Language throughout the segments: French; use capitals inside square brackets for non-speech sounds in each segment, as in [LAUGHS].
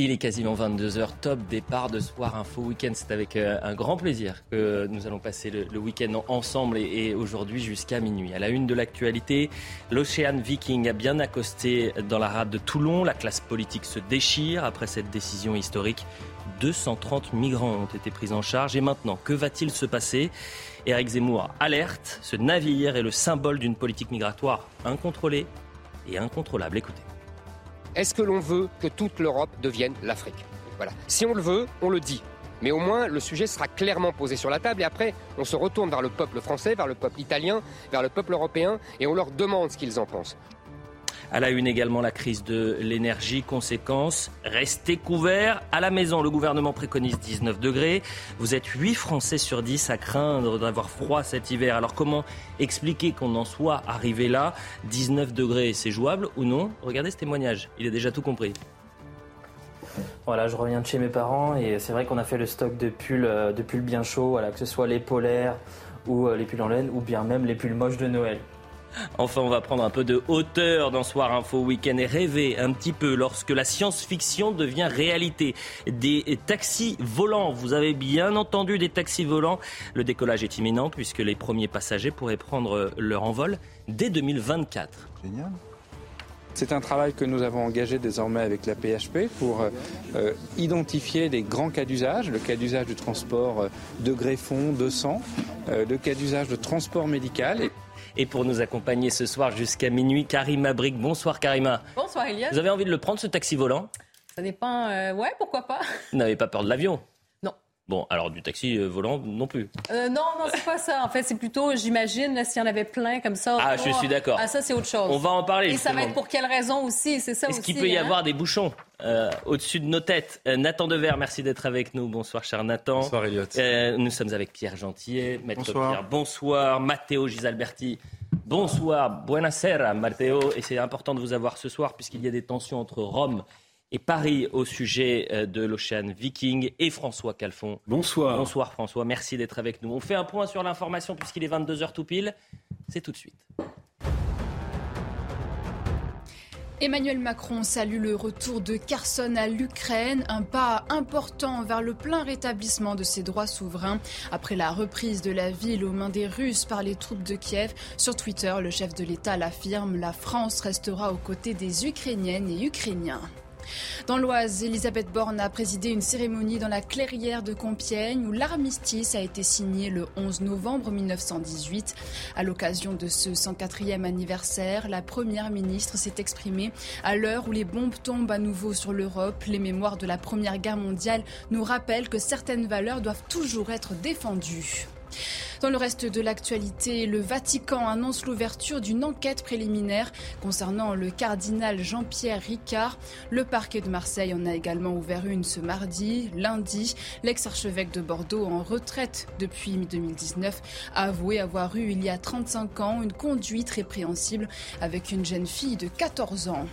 Il est quasiment 22h, top départ de Soir Info Week-end. C'est avec euh, un grand plaisir que nous allons passer le, week-end ensemble et, aujourd'hui jusqu'à minuit. À la une de l'actualité, l'Ocean Viking a bien accosté dans la rade de Toulon. La classe politique se déchire après cette décision historique. 230 migrants ont été pris en charge. Et maintenant, que va-t-il se passer? Éric Zemmour alerte. Ce navire est le symbole d'une politique migratoire incontrôlée et incontrôlable. Écoutez. Est-ce que l'on veut que toute l'Europe devienne l'Afrique? Voilà. Si on le veut, on le dit. Mais au moins, le sujet sera clairement posé sur la table et après, on se retourne vers le peuple français, vers le peuple italien, vers le peuple européen et on leur demande ce qu'ils en pensent. À la une également la crise de l'énergie. Conséquence, restez couverts à la maison. Le gouvernement préconise 19 degrés. Vous êtes 8 Français sur 10 à craindre d'avoir froid cet hiver. Alors comment expliquer qu'on en soit arrivé là? 19 degrés, c'est jouable ou non? Regardez ce témoignage. Il a déjà tout compris. Voilà, je reviens de chez mes parents et c'est vrai qu'on a fait le stock de pulls, euh, de pulls bien chauds, que ce soit les polaires ou euh, les pulls en laine ou bien même les pulls moches de Noël. Enfin, on va prendre un peu de hauteur dans Soir Info Week-end et rêver un petit peu lorsque la science-fiction devient réalité. Des taxis volants, vous avez bien entendu des taxis volants. Le décollage est imminent puisque les premiers passagers pourraient prendre leur envol dès 2024. Génial. C'est un travail que nous avons engagé désormais avec la PHP pour euh, identifier les grands cas d'usage, le cas d'usage du transport euh, de greffons, de sang, euh, le cas d'usage de transport médical. Et pour nous accompagner ce soir jusqu'à minuit, Karima Brick. Bonsoir Karima. Bonsoir Elias. Vous avez envie de le prendre ce taxi volant? Ça dépend. euh, ouais, pourquoi pas Vous n'avez pas peur de l'avion. Bon, alors du taxi euh, volant non plus. Euh, Non, non, c'est pas ça. En fait, c'est plutôt, j'imagine, là, s'il y en avait plein comme ça. Ah, autour. je suis d'accord. Ah, ça, c'est autre chose. On va en parler. Et ça va être pour quelle raison aussi C'est ça Est-ce aussi. qu'il peut y hein? avoir des bouchons euh, au-dessus de nos têtes? Euh, Nathan Dever, merci d'être avec nous. Bonsoir, cher Nathan. Bonsoir, Elliot. Euh, nous sommes avec Pierre Gentillet, Maître Bonsoir. Pierre. Bonsoir, Matteo Gisalberti. Bonsoir, buonasera, Matteo. Et c'est important de vous avoir ce soir puisqu'il y a des tensions entre Rome et Paris au sujet euh, de l'Ocean Viking et François Calfon. Bonsoir. Bonsoir François, merci d'être avec nous. On fait un point sur l'information puisqu'il est 22h tout pile. C'est tout de suite. Emmanuel Macron salue le retour de Kherson à l'Ukraine, un pas important vers le plein rétablissement de ses droits souverains après la reprise de la ville aux mains des Russes par les troupes de Kiev. Sur Twitter, le chef de l'État l'affirme, la France restera aux côtés des Ukrainiennes et Ukrainiens. Dans l'Oise, Elisabeth Borne a présidé une cérémonie dans la clairière de Compiègne où l'armistice a été signé le 11 novembre 1918. À l'occasion de ce 104e anniversaire, la première ministre s'est exprimée à l'heure où les bombes tombent à nouveau sur l'Europe. Les mémoires de la Première Guerre mondiale nous rappellent que certaines valeurs doivent toujours être défendues. Dans le reste de l'actualité, le Vatican annonce l'ouverture d'une enquête préliminaire concernant le cardinal Jean-Pierre Ricard. Le parquet de Marseille en a également ouvert une ce mardi. Lundi, l'ex-archevêque de Bordeaux, en retraite depuis 2019, a avoué avoir eu il y a 35 ans une conduite répréhensible avec une jeune fille de 14 ans.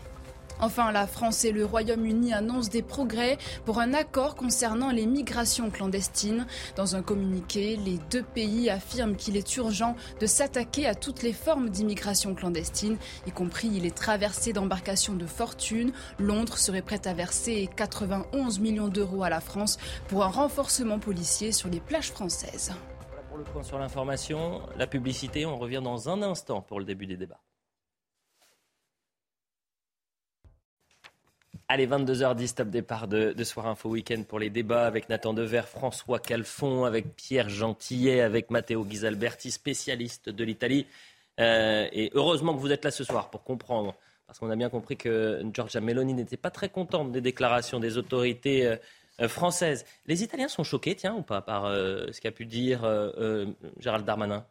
Enfin, la France et le Royaume-Uni annoncent des progrès pour un accord concernant les migrations clandestines. Dans un communiqué, les deux pays affirment qu'il est urgent de s'attaquer à toutes les formes d'immigration clandestine, y compris les traversées d'embarcations de fortune. Londres serait prête à verser 91 millions d'euros à la France pour un renforcement policier sur les plages françaises. Voilà pour le point sur l'information. La publicité, on revient dans un instant pour le début des débats. Allez, 22h10, top départ de, de Soir Info Week-end pour les débats avec Nathan Dever, François Calfon, avec Pierre Gentillet, avec Matteo Ghisalberti, spécialiste de l'Italie. Euh, et heureusement que vous êtes là ce soir pour comprendre, parce qu'on a bien compris que Giorgia Meloni n'était pas très contente des déclarations des autorités euh, euh, françaises. Les Italiens sont choqués, tiens, ou pas, par ce qu'a pu dire Gérald Darmanin?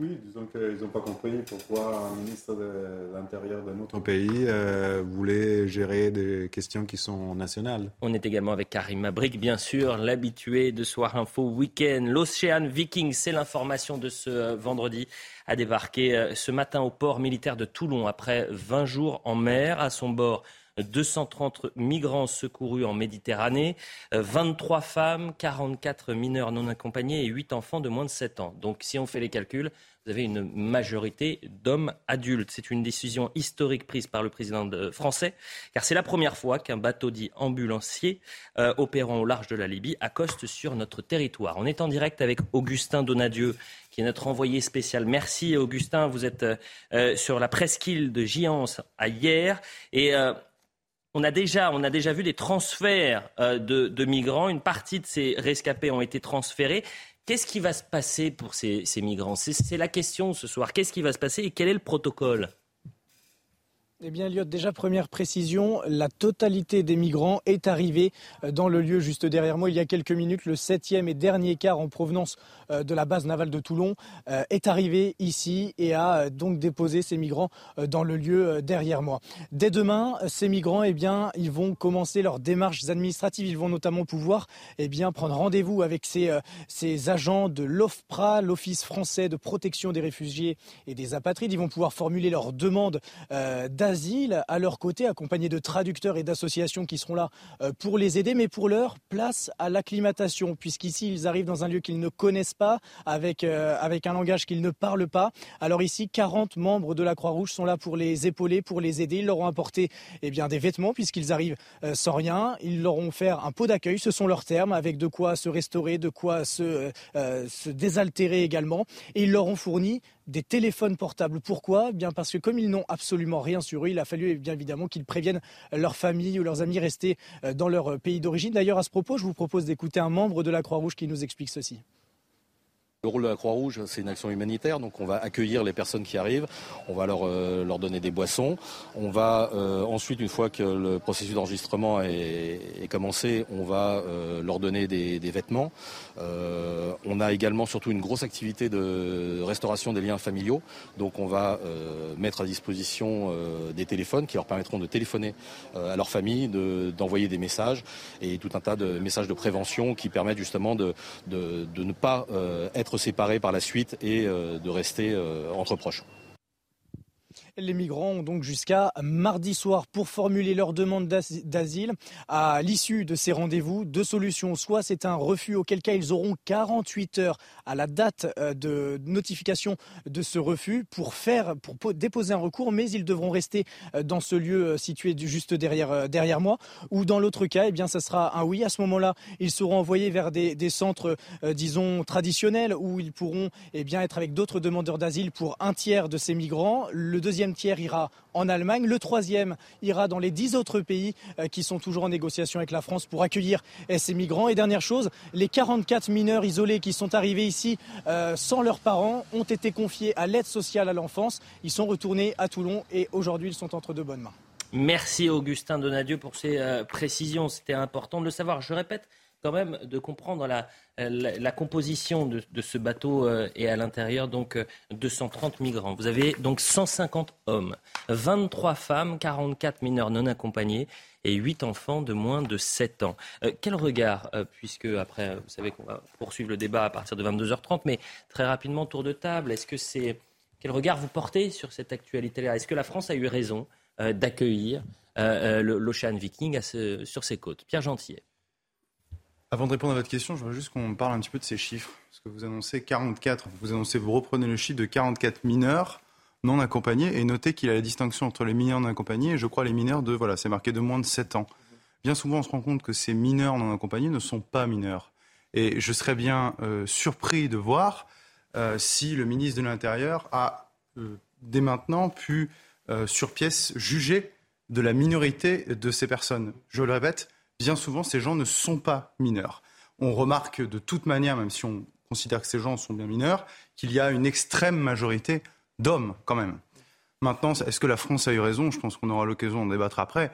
Oui, disons qu'ils n'ont pas compris pourquoi un ministre de l'Intérieur de notre pays euh, voulait gérer des questions qui sont nationales. On est également avec Karim Abrik, bien sûr, l'habitué de Soir Info Week-end. L'Ocean Viking, c'est l'information de ce vendredi, a débarqué euh, ce matin au port militaire de Toulon après 20 jours en mer. À son bord, 230 migrants secourus en Méditerranée, 23 euh, femmes, 44 mineurs non accompagnés et 8 enfants de moins de 7 ans. Donc si on fait les calculs, vous avez une majorité d'hommes adultes. C'est une décision historique prise par le président français, car c'est la première fois qu'un bateau dit ambulancier euh, opérant au large de la Libye accoste sur notre territoire. On est en direct avec Augustin Donadieu, qui est notre envoyé spécial. Merci Augustin, vous êtes euh, sur la presqu'île de Giance à hier. Et on a déjà, on a déjà vu des transferts euh, de, migrants. Une partie de ces rescapés ont été transférés. Qu'est-ce qui va se passer pour ces migrants? C'est la question ce soir. Qu'est-ce qui va se passer et quel est le protocole? Eh bien, Eliott, déjà première précision, la totalité des migrants est arrivée euh, dans le lieu juste derrière moi il y a quelques minutes. Le septième et dernier quart en provenance euh, de la base navale de Toulon euh, est arrivé ici et a donc déposé ces migrants dans le lieu derrière moi. Dès demain, ces migrants, eh bien, ils vont commencer leurs démarches administratives. Ils vont notamment pouvoir, eh bien, prendre rendez-vous avec ces, agents de l'OFPRA, l'Office français de protection des réfugiés et des apatrides. Ils vont pouvoir formuler leurs demandes à leur côté, accompagnés de traducteurs et d'associations qui seront là euh, pour les aider, mais pour leur place à l'acclimatation, puisqu'ici ils arrivent dans un lieu qu'ils ne connaissent pas, avec, euh, avec un langage qu'ils ne parlent pas. Alors ici, 40 membres de la Croix-Rouge sont là pour les épauler, pour les aider. Ils leur ont apporté eh bien, des vêtements, puisqu'ils arrivent euh, sans rien. Ils leur ont fait un pot d'accueil, ce sont leurs termes, avec de quoi se restaurer, de quoi se, se désaltérer également. Et ils leur ont fourni des téléphones portables. Pourquoi? Bien parce que comme ils n'ont absolument rien sur eux, il a fallu bien évidemment qu'ils préviennent leur famille ou leurs amis restés euh, dans leur pays d'origine. D'ailleurs, à ce propos, je vous propose d'écouter un membre de la Croix-Rouge qui nous explique ceci. Le rôle de la Croix-Rouge, c'est une action humanitaire, donc on va accueillir les personnes qui arrivent, on va leur, euh, leur donner des boissons, on va euh, ensuite, une fois que le processus d'enregistrement est, commencé, on va euh, leur donner des, vêtements. on a également surtout une grosse activité de restauration des liens familiaux, donc on va mettre à disposition des téléphones qui leur permettront de téléphoner à leur famille, d'envoyer des messages et tout un tas de messages de prévention qui permettent justement de, de, de ne pas être séparés par la suite et euh, de rester euh, entre proches. Les migrants ont donc jusqu'à mardi soir pour formuler leur demande d'asile. À l'issue de ces rendez-vous, deux solutions. Soit c'est un refus, auquel cas ils auront 48 heures à la date euh, de notification de ce refus pour faire, pour déposer un recours, mais ils devront rester euh, dans ce lieu euh, situé juste derrière, moi. Ou dans l'autre cas, eh bien, ça sera un oui. À ce moment-là, ils seront envoyés vers des, centres, disons, traditionnels où ils pourront, eh bien, être avec d'autres demandeurs d'asile pour un tiers de ces migrants. Le deuxième deuxième tiers ira en Allemagne. Le troisième ira dans les dix autres pays euh, qui sont toujours en négociation avec la France pour accueillir euh, ces migrants. Et dernière chose, les 44 mineurs isolés qui sont arrivés ici euh, sans leurs parents ont été confiés à l'aide sociale à l'enfance. Ils sont retournés à Toulon et aujourd'hui ils sont entre de bonnes mains. Merci Augustin Donadieu pour ces précisions. C'était important de le savoir. Je répète, quand même de comprendre la, la, composition de, ce bateau euh, et à l'intérieur donc 230 euh, migrants. Vous avez donc 150 hommes, 23 femmes, 44 mineurs non accompagnés et 8 enfants de moins de 7 ans. Euh, quel regard, puisque après, vous savez qu'on va poursuivre le débat à partir de 22h30, mais très rapidement, tour de table, est-ce que c'est... Quel regard vous portez sur cette actualité-là? Est-ce que la France a eu raison d'accueillir l'Ocean Viking sur ses côtes? Pierre Gentillet. Avant de répondre à votre question, je voudrais juste qu'on parle un petit peu de ces chiffres. Parce que vous annoncez 44, vous annoncez, vous reprenez le chiffre de 44 mineurs non accompagnés et notez qu'il y a la distinction entre les mineurs non accompagnés et je crois les mineurs de, voilà, c'est marqué de moins de 7 ans. Bien souvent, on se rend compte que ces mineurs non accompagnés ne sont pas mineurs. Et je serais bien euh, surpris de voir euh, si le ministre de l'Intérieur a, euh, dès maintenant, pu, sur pièce, juger de la minorité de ces personnes. Je le répète, bien souvent, ces gens ne sont pas mineurs. On remarque de toute manière, même si on considère que ces gens sont bien mineurs, qu'il y a une extrême majorité d'hommes quand même. Maintenant, est-ce que la France a eu raison? Je pense qu'on aura l'occasion d'en débattre après.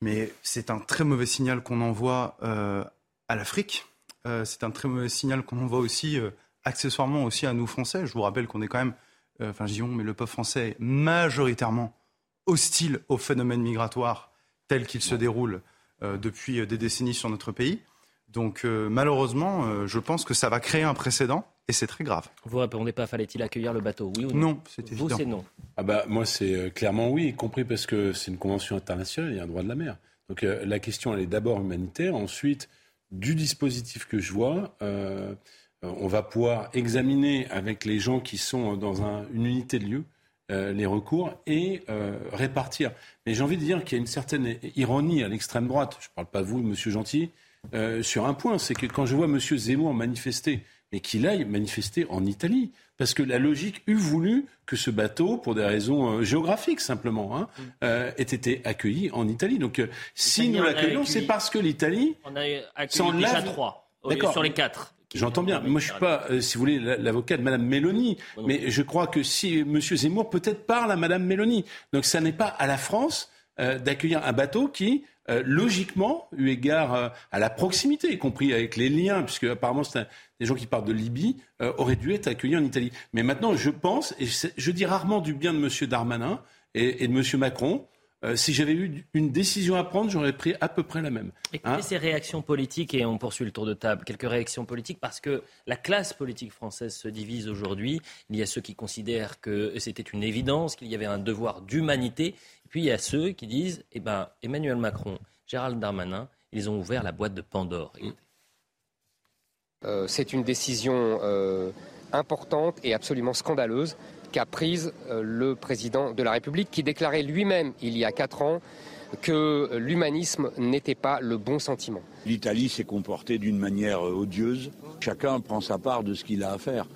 Mais c'est un très mauvais signal qu'on envoie euh, à l'Afrique. Euh, c'est un très mauvais signal qu'on envoie aussi euh, accessoirement aussi à nous Français. Je vous rappelle qu'on est quand même, enfin je dis mais le peuple français est majoritairement hostile au phénomène migratoire tel qu'il se déroule depuis des décennies sur notre pays. Donc malheureusement, je pense que ça va créer un précédent et c'est très grave. Vous répondez pas, fallait-il accueillir le bateau? Oui ou non? Non, c'est évident. Vous, c'est non. Ah bah, moi, c'est clairement oui, y compris parce que c'est une convention internationale, il y a un droit de la mer. Donc la question, elle est d'abord humanitaire. Ensuite, du dispositif que je vois, euh, on va pouvoir examiner avec les gens qui sont dans une unité de lieu euh, les recours et euh, répartir. Mais j'ai envie de dire qu'il y a une certaine ironie à l'extrême droite, je ne parle pas de vous, monsieur Gentil, sur un point, c'est que quand je vois monsieur Zemmour manifester, mais qu'il aille manifester en Italie, parce que la logique eût voulu que ce bateau, pour des raisons géographiques simplement, hein, ait été accueilli en Italie. Donc si nous l'accueillons, c'est parce que l'Italie... On a accueilli déjà trois sur les quatre. J'entends bien. Moi, je suis pas, euh, si vous voulez, l'avocat de Madame Mélanie, mais je crois que si M. Zemmour peut-être parle à Madame Mélanie. Donc, ça n'est pas à la France euh, d'accueillir un bateau qui, euh, logiquement, eu égard à la proximité, y compris avec les liens, puisque apparemment c'est des gens qui partent de Libye, aurait dû être accueillis en Italie. Mais maintenant, je pense, et je, dis rarement du bien de M. Darmanin et, et de M. Macron, euh, si j'avais eu une décision à prendre, j'aurais pris à peu près la même. Écoutez hein ces réactions politiques, et on poursuit le tour de table, quelques réactions politiques, parce que la classe politique française se divise aujourd'hui. Il y a ceux qui considèrent que c'était une évidence, qu'il y avait un devoir d'humanité, et puis il y a ceux qui disent, eh ben, Emmanuel Macron, Gérald Darmanin, ils ont ouvert la boîte de Pandore. Euh, c'est une décision euh, importante et absolument scandaleuse qu'a prise euh, le président de la République, qui déclarait lui-même il y a quatre ans que l'humanisme n'était pas le bon sentiment. L'Italie s'est comportée d'une manière euh, odieuse. Chacun prend sa part de ce qu'il a à faire.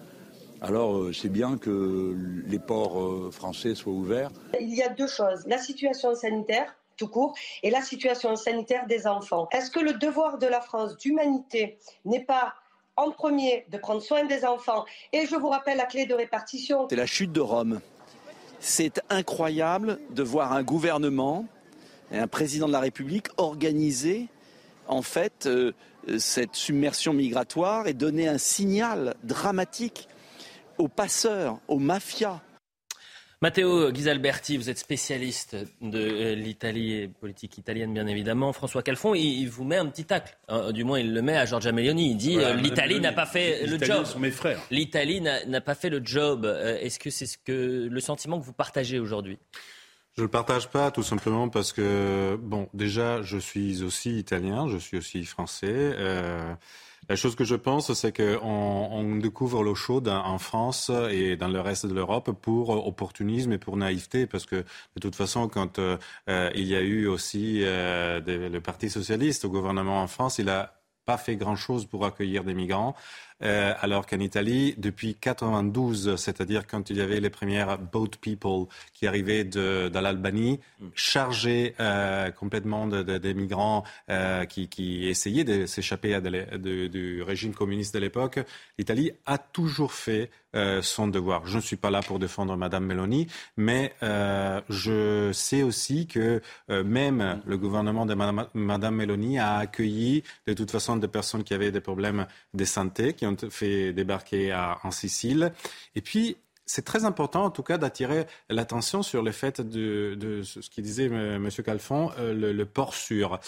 Alors euh, c'est bien que les ports français soient ouverts. Il y a deux choses. La situation sanitaire tout court, et la situation sanitaire des enfants. Est-ce que le devoir de la France d'humanité n'est pas en premier de prendre soin des enfants. Et je vous rappelle la clé de répartition. C'est la chute de Rome. C'est incroyable de voir un gouvernement et un président de la République organiser en fait euh, cette submersion migratoire et donner un signal dramatique aux passeurs, aux mafias, Matteo Ghisalberti, vous êtes spécialiste de euh, l'Italie et politique italienne, bien évidemment. François Calfon, il, vous met un petit tacle. Hein, du moins, il le met à Giorgia Meloni. Il dit euh, l'Italie n'a pas fait le job. sont mes frères. L'Italie n'a pas fait le job. Euh, est-ce que c'est ce que le sentiment que vous partagez aujourd'hui? Je ne le partage pas, tout simplement parce que, bon, déjà, je suis aussi italien, je suis aussi français. La chose que je pense, c'est qu'on on découvre l'eau chaude en France et dans le reste de l'Europe pour opportunisme et pour naïveté, parce que de toute façon, quand euh, il y a eu aussi euh, le Parti socialiste au gouvernement en France, il n'a pas fait grand-chose pour accueillir des migrants. Euh, alors qu'en Italie, depuis 92, c'est-à-dire quand il y avait les premières boat people qui arrivaient de, l'Albanie, chargés euh, complètement de, de, des migrants euh, qui, essayaient de s'échapper du régime communiste de l'époque, l'Italie a toujours fait euh, son devoir. Je ne suis pas là pour défendre Madame Meloni, mais euh, je sais aussi que euh, même le gouvernement de Madame, Meloni a accueilli de toute façon des personnes qui avaient des problèmes de santé, qui ont fait débarquer en Sicile. Et puis, c'est très important, en tout cas, d'attirer l'attention sur le fait de, ce qu'il disait M. Calfon, euh, le, port sûr.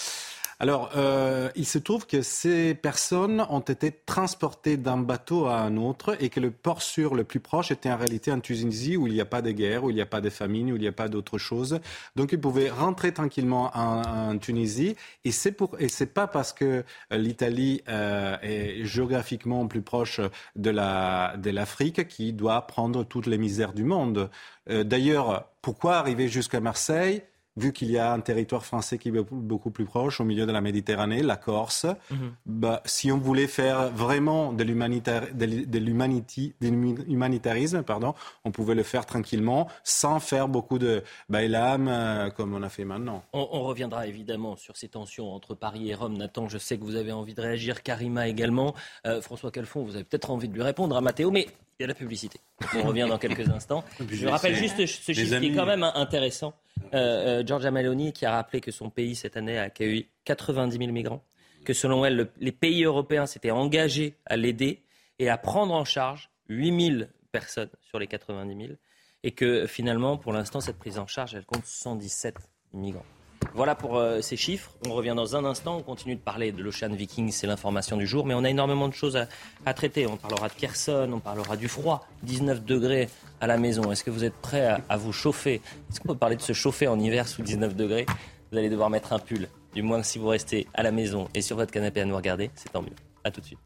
Alors, euh, il se trouve que ces personnes ont été transportées d'un bateau à un autre et que le port sûr le plus proche était en réalité en Tunisie où il n'y a pas de guerre, où il n'y a pas de famine, où il n'y a pas d'autre chose. Donc, ils pouvaient rentrer tranquillement en, Tunisie et c'est pour et c'est pas parce que l'Italie euh, est géographiquement plus proche de la de l'Afrique qui doit prendre toutes les misères du monde. Euh, d'ailleurs, pourquoi arriver jusqu'à Marseille? Vu qu'il y a un territoire français qui est beaucoup plus proche, au milieu de la Méditerranée, la Corse, mhm. bah, si on voulait faire vraiment de l'humanitarisme, pardon, on pouvait le faire tranquillement, sans faire beaucoup de bailam euh, comme on a fait maintenant. On, reviendra évidemment sur ces tensions entre Paris et Rome. Nathan, je sais que vous avez envie de réagir, Karima également. Euh, François Calfon, vous avez peut-être envie de lui répondre à Mathéo, mais il y a la publicité. On revient dans quelques [LAUGHS] instants. Je rappelle juste ce chiffre qui est quand même intéressant. Euh, euh, Giorgia Meloni qui a rappelé que son pays cette année a accueilli 90 000 migrants, que selon elle, les pays européens s'étaient engagés à l'aider et à prendre en charge 8000 personnes sur les 90 000 et que finalement, pour l'instant, cette prise en charge, elle compte 117 migrants. Voilà pour euh, ces chiffres. On revient dans un instant. On continue de parler de l'Ocean Viking, c'est l'information du jour. Mais on a énormément de choses à, traiter. On parlera de Kherson, on parlera du froid. 19 degrés à la maison. Est-ce que vous êtes prêt à, à vous chauffer? Est-ce qu'on peut parler de se chauffer en hiver sous 19 degrés? Vous allez devoir mettre un pull. Du moins si vous restez à la maison et sur votre canapé à nous regarder, c'est tant mieux. A tout de suite.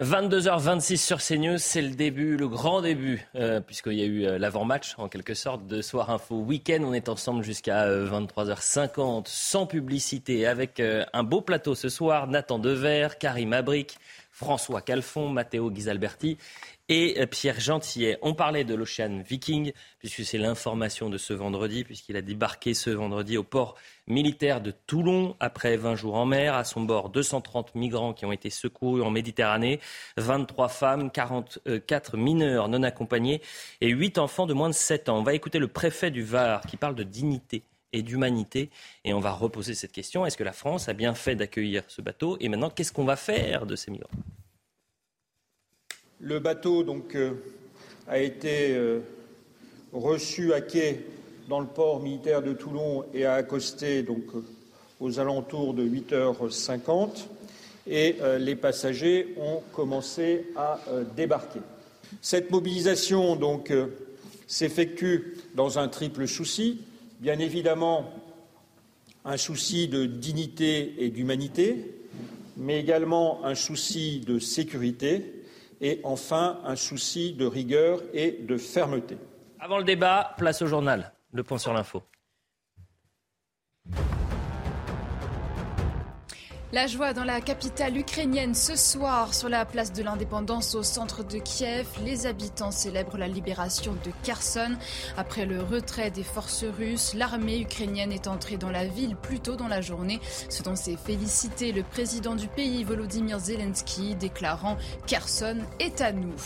22h26 sur CNews, c'est le début, le grand début, euh, puisqu'il y a eu euh, l'avant-match en quelque sorte de Soir Info Week-end. On est ensemble jusqu'à 23h50 euh, sans publicité avec un beau plateau ce soir. Nathan Dever, Karim Abric, François Calfon, Matteo Ghisalberti et euh, Pierre Gentillet. On parlait de l'Ocean Viking, puisque c'est l'information de ce vendredi, puisqu'il a débarqué ce vendredi au port militaire de Toulon après 20 jours en mer. À son bord, 230 migrants qui ont été secourus en Méditerranée, 23 femmes, 44 mineurs non accompagnés et 8 enfants de moins de 7 ans. On va écouter le préfet du Var qui parle de dignité et d'humanité. Et on va reposer cette question. Est-ce que la France a bien fait d'accueillir ce bateau Et maintenant, qu'est-ce qu'on va faire de ces migrants? Le bateau donc, euh, a été euh, reçu à quai dans le port militaire de Toulon et a accosté donc, euh, aux alentours de 8h50 et les passagers ont commencé à débarquer. Cette mobilisation donc s'effectue dans un triple souci. Bien évidemment, un souci de dignité et d'humanité, mais également un souci de sécurité et enfin un souci de rigueur et de fermeté. Avant le débat, place au journal. Le point sur l'info. La joie dans la capitale ukrainienne ce soir sur la place de l'indépendance au centre de Kiev. Les habitants célèbrent la libération de Kherson. Après le retrait des forces russes, l'armée ukrainienne est entrée dans la ville plus tôt dans la journée, ce dont s'est félicité le président du pays Volodymyr Zelensky, déclarant Kherson est à nous.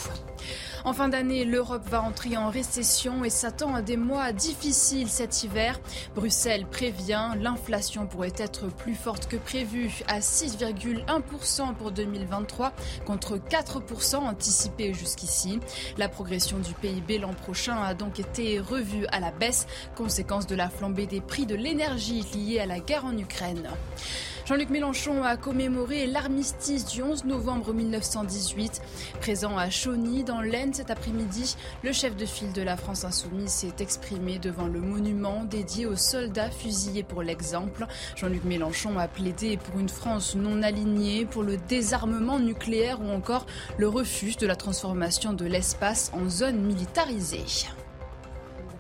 En fin d'année, l'Europe va entrer en récession et s'attend à des mois difficiles cet hiver. Bruxelles prévient, l'inflation pourrait être plus forte que prévu à 6,1% pour 2023 contre 4% anticipé jusqu'ici. La progression du PIB l'an prochain a donc été revue à la baisse, conséquence de la flambée des prix de l'énergie liée à la guerre en Ukraine. Jean-Luc Mélenchon a commémoré l'armistice du 11 novembre 1918. Présent à Chauny, dans l'Aisne cet après-midi, le chef de file de la France insoumise s'est exprimé devant le monument dédié aux soldats fusillés pour l'exemple. Jean-Luc Mélenchon a plaidé pour une France non alignée, pour le désarmement nucléaire ou encore le refus de la transformation de l'espace en zone militarisée.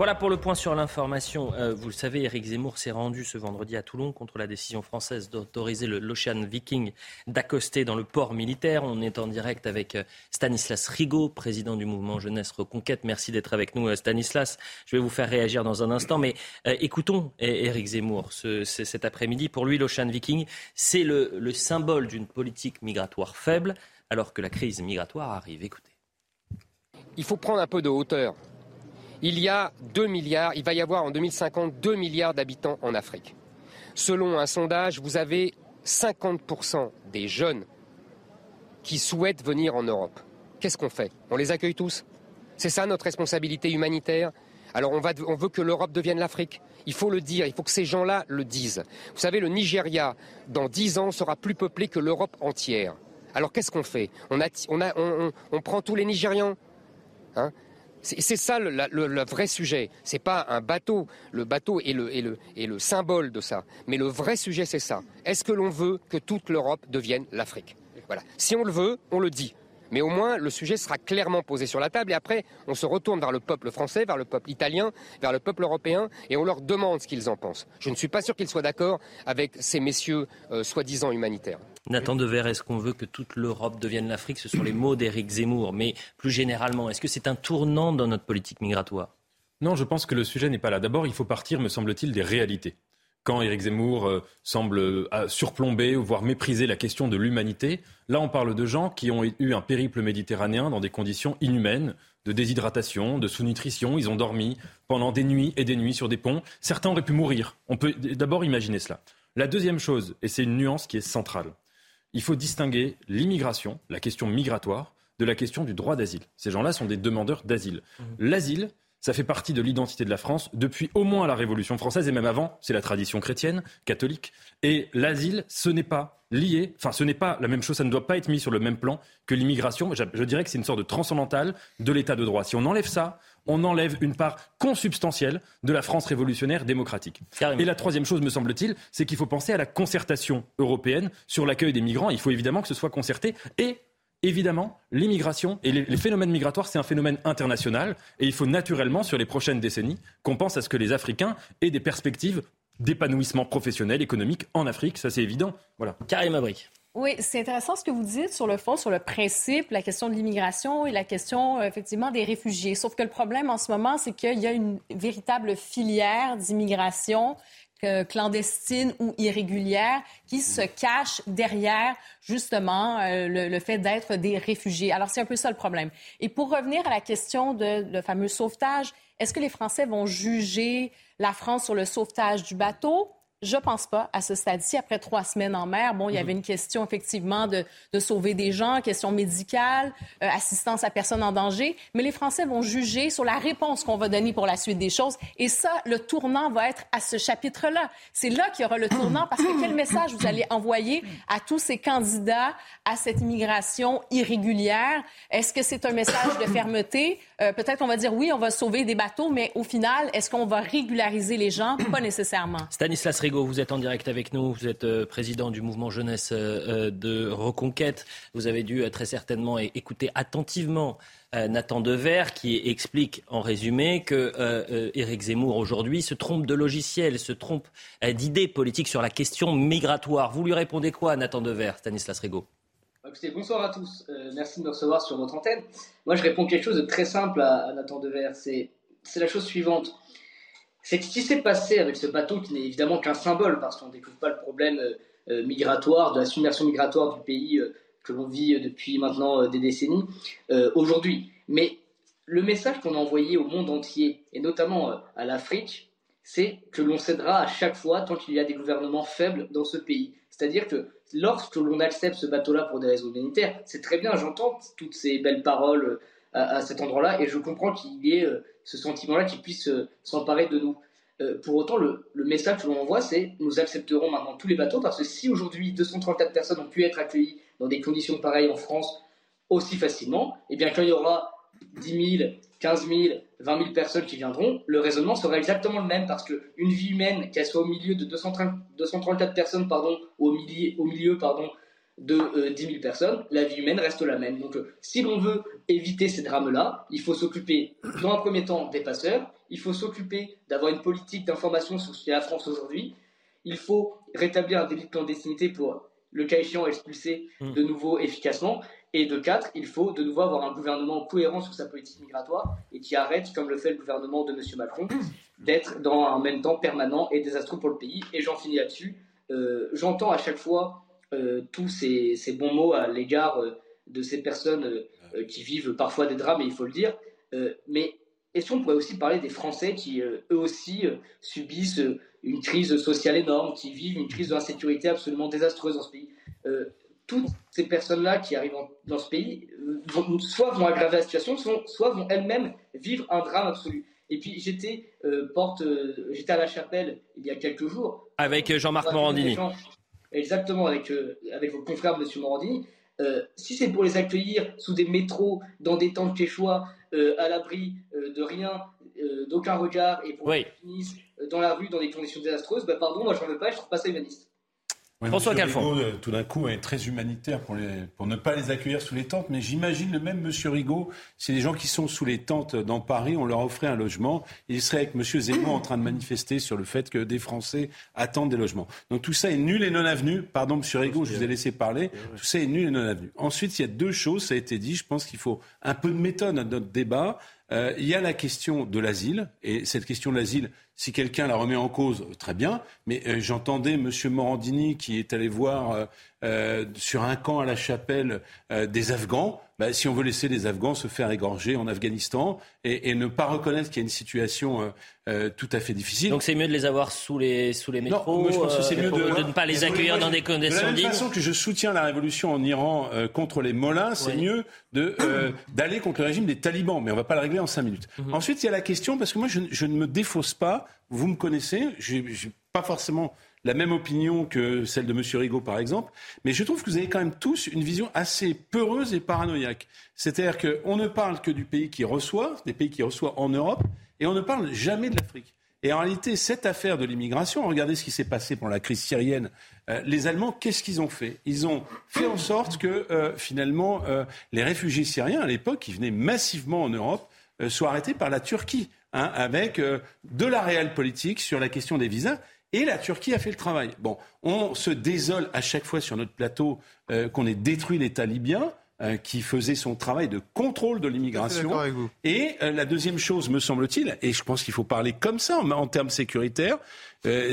Voilà pour le point sur l'information. Euh, vous le savez, Eric Zemmour s'est rendu ce vendredi à Toulon contre la décision française d'autoriser l'Ocean Viking d'accoster dans le port militaire. On est en direct avec euh, Stanislas Rigaud, président du mouvement Jeunesse Reconquête. Merci d'être avec nous, euh, Stanislas. Je vais vous faire réagir dans un instant, mais écoutons Eric Zemmour cet après-midi. Pour lui, l'Ocean Viking, c'est le, le symbole d'une politique migratoire faible, alors que la crise migratoire arrive. Écoutez. Il faut prendre un peu de hauteur il y a 2 milliards, il va y avoir en 2050 2 milliards d'habitants en Afrique. Selon un sondage, vous avez 50% des jeunes qui souhaitent venir en Europe. Qu'est-ce qu'on fait? On les accueille tous? C'est ça notre responsabilité humanitaire? Alors on, veut que l'Europe devienne l'Afrique. Il faut le dire, il faut que ces gens-là le disent. Vous savez, le Nigeria, dans 10 ans, sera plus peuplé que l'Europe entière. Alors qu'est-ce qu'on fait? On, on, prend tous les Nigérians hein? C'est ça le, vrai sujet. C'est pas un bateau. Le bateau est le, est le symbole de ça. Mais le vrai sujet, c'est ça. Est-ce que l'on veut que toute l'Europe devienne l'Afrique? Voilà. Si on le veut, on le dit. Mais au moins, le sujet sera clairement posé sur la table et après, on se retourne vers le peuple français, vers le peuple italien, vers le peuple européen et on leur demande ce qu'ils en pensent. Je ne suis pas sûr qu'ils soient d'accord avec ces messieurs euh, soi-disant humanitaires. Nathan Dever, est-ce qu'on veut que toute l'Europe devienne l'Afrique? Ce sont les mots d'Éric Zemmour. Mais plus généralement, est-ce que c'est un tournant dans notre politique migratoire? Non, je pense que le sujet n'est pas là. D'abord, il faut partir, me semble-t-il, des réalités quand Éric Zemmour euh, semble euh, surplomber, voire mépriser la question de l'humanité. Là, on parle de gens qui ont eu un périple méditerranéen dans des conditions inhumaines, de déshydratation, de sous-nutrition. Ils ont dormi pendant des nuits et des nuits sur des ponts. Certains auraient pu mourir. On peut d'abord imaginer cela. La deuxième chose, et c'est une nuance qui est centrale, il faut distinguer l'immigration, la question migratoire, de la question du droit d'asile. Ces gens-là sont des demandeurs d'asile. Mmh. L'asile, ça fait partie de l'identité de la France depuis au moins la Révolution française et même avant. C'est la tradition chrétienne, catholique. Et l'asile, ce n'est pas lié, enfin ce n'est pas la même chose, ça ne doit pas être mis sur le même plan que l'immigration. Je, je, dirais que c'est une sorte de transcendantale de l'état de droit. Si on enlève ça, on enlève une part consubstantielle de la France révolutionnaire démocratique. Et la troisième chose, me semble-t-il, c'est qu'il faut penser à la concertation européenne sur l'accueil des migrants. Il faut évidemment que ce soit concerté et évidemment, l'immigration et les, phénomènes migratoires, c'est un phénomène international. Et il faut naturellement, sur les prochaines décennies, qu'on pense à ce que les Africains aient des perspectives d'épanouissement professionnel, économique en Afrique. Ça, c'est évident. Voilà. Karim Abrik. Oui, c'est intéressant ce que vous dites sur le fond, sur le principe, la question de l'immigration et la question, euh, effectivement, des réfugiés. Sauf que le problème en ce moment, c'est qu'il y a une véritable filière d'immigration clandestine ou irrégulière qui se cache derrière justement euh, le, fait d'être des réfugiés. Alors c'est un peu ça le problème. Et pour revenir à la question de le fameux sauvetage, est-ce que les Français vont juger la France sur le sauvetage du bateau? Je pense pas à ce stade-ci. Après trois semaines en mer, bon, il y avait une question effectivement de, de sauver des gens, question médicale, euh, assistance à personnes en danger. Mais les Français vont juger sur la réponse qu'on va donner pour la suite des choses. Et ça, le tournant va être à ce chapitre-là. C'est là, qu'il y aura le tournant parce que quel message vous allez envoyer à tous ces candidats à cette immigration irrégulière? Est-ce que c'est un message de fermeté? Euh, peut-être qu'on va dire oui, on va sauver des bateaux, mais au final, est-ce qu'on va régulariser les gens? Pas nécessairement. Stanislas vous êtes en direct avec nous. Vous êtes euh, président du mouvement jeunesse euh, de Reconquête. Vous avez dû euh, très certainement écouter attentivement Nathan Dever qui explique en résumé que Éric Zemmour aujourd'hui se trompe de logiciel, se trompe d'idées politiques sur la question migratoire. Vous lui répondez quoi, Nathan Dever, Stanislas Rigaud bonsoir à tous. merci de me recevoir sur votre antenne. Moi, je réponds quelque chose de très simple à, à Nathan Dever. C'est la chose suivante c'est ce qui s'est passé avec ce bateau qui n'est évidemment qu'un symbole, parce qu'on ne découvre pas le problème euh, euh, migratoire, de la submersion migratoire du pays euh, que l'on vit depuis maintenant des décennies, aujourd'hui. Mais le message qu'on a envoyé au monde entier, et notamment à l'Afrique, c'est que l'on cédera à chaque fois tant qu'il y a des gouvernements faibles dans ce pays. C'est-à-dire que lorsque l'on accepte ce bateau-là pour des raisons humanitaires, c'est très bien, j'entends toutes ces belles paroles à, cet endroit-là, et je comprends qu'il y ait ce sentiment-là qui puisse euh, s'emparer de nous. Euh, pour autant, le, message que l'on envoie, c'est nous accepterons maintenant tous les bateaux, parce que si aujourd'hui 234 personnes ont pu être accueillies dans des conditions pareilles en France aussi facilement, et eh bien quand il y aura 10 000, 15 000, 20 000 personnes qui viendront, le raisonnement sera exactement le même parce qu'une vie humaine, qu'elle soit au milieu de 234 personnes pardon, au milieu, au milieu pardon, de euh, 10 000 personnes, la vie humaine reste la même. Donc, euh, si l'on veut éviter ces drames-là, il faut s'occuper, dans un premier temps, des passeurs, il faut s'occuper d'avoir une politique d'information sur ce qu'est la France aujourd'hui, il faut rétablir un délit de clandestinité pour, le cas échéant, expulser hmm. de nouveau efficacement, et de quatre, il faut de nouveau avoir un gouvernement cohérent sur sa politique migratoire et qui arrête, comme le fait le gouvernement de M. Macron, d'être dans un même temps permanent et désastreux pour le pays. Et j'en finis là-dessus. Euh, j'entends à chaque fois tous ces, bons mots à l'égard euh, de ces personnes euh, qui vivent parfois des drames, et il faut le dire. mais est-ce qu'on pourrait aussi parler des Français qui, eux aussi, subissent une crise sociale énorme, qui vivent une crise d'insécurité absolument désastreuse dans ce pays? Toutes ces personnes-là qui arrivent dans ce pays, soit vont aggraver la situation, soit, vont elles-mêmes vivre un drame absolu. Et puis j'étais porte, j'étais à la chapelle il y a quelques jours. Avec Jean-Marc Morandini exactement avec, euh, avec vos confrères, M. Morandini, euh, si c'est pour les accueillir sous des métros, dans des tentes quechua, euh, à l'abri de rien, d'aucun regard, et pour qu'ils finissent dans la rue dans des conditions désastreuses, bah, pardon, moi je n'en veux pas, je trouve pas ça humaniste. François Calfon. Euh, tout d'un coup, est très humanitaire pour, les, pour ne pas les accueillir sous les tentes. Mais j'imagine le même Monsieur Rigaud, c'est des gens qui sont sous les tentes dans Paris, on leur offrait un logement. Il serait avec Monsieur Zemmour en train de manifester sur le fait que des Français attendent des logements. Donc tout ça est nul et non avenu. Pardon, Monsieur Rigaud, je vous ai laissé parler. Tout ça est nul et non avenu. Ensuite, il y a deux choses, ça a été dit. Je pense qu'il faut un peu de méthode à notre débat. Euh, il y a la question de l'asile, et cette question de l'asile, si quelqu'un la remet en cause, très bien. Mais euh, j'entendais M. Morandini qui est allé voir euh, sur un camp à la chapelle des Afghans. bah, si on veut laisser les Afghans se faire égorger en Afghanistan et, ne pas reconnaître qu'il y a une situation euh, euh, tout à fait difficile. Donc c'est mieux de les avoir sous les, sous les métros non, je pense que c'est mieux de, ne pas les accueillir dans des conditions dignes. De la même façon que je soutiens la révolution en Iran contre les mollahs, c'est mieux d'aller contre le régime des talibans. Mais on ne va pas le régler en cinq minutes. Mhm. Ensuite, il y a la question, parce que moi je, je ne me défausse pas, vous me connaissez, je n'ai pas forcément la même opinion que celle de M. Rigaud, par exemple, mais je trouve que vous avez quand même tous une vision assez peureuse et paranoïaque. C'est-à-dire qu'on ne parle que du pays qui reçoit, des pays qui reçoivent en Europe, et on ne parle jamais de l'Afrique. Et en réalité, cette affaire de l'immigration, regardez ce qui s'est passé pendant la crise syrienne. Euh, les Allemands, qu'est-ce qu'ils ont fait? Ils ont fait en sorte que euh, finalement euh, les réfugiés syriens, à l'époque, qui venaient massivement en Europe, soient arrêtés par la Turquie, hein, avec de la réelle politique sur la question des visas. Et la Turquie a fait le travail. Bon, on se désole à chaque fois sur notre plateau euh, qu'on ait détruit l'État libyen. Euh, qui faisait son travail de contrôle de l'immigration. Et euh, la deuxième chose, me semble-t-il, et je pense qu'il faut parler comme ça en, en termes sécuritaires,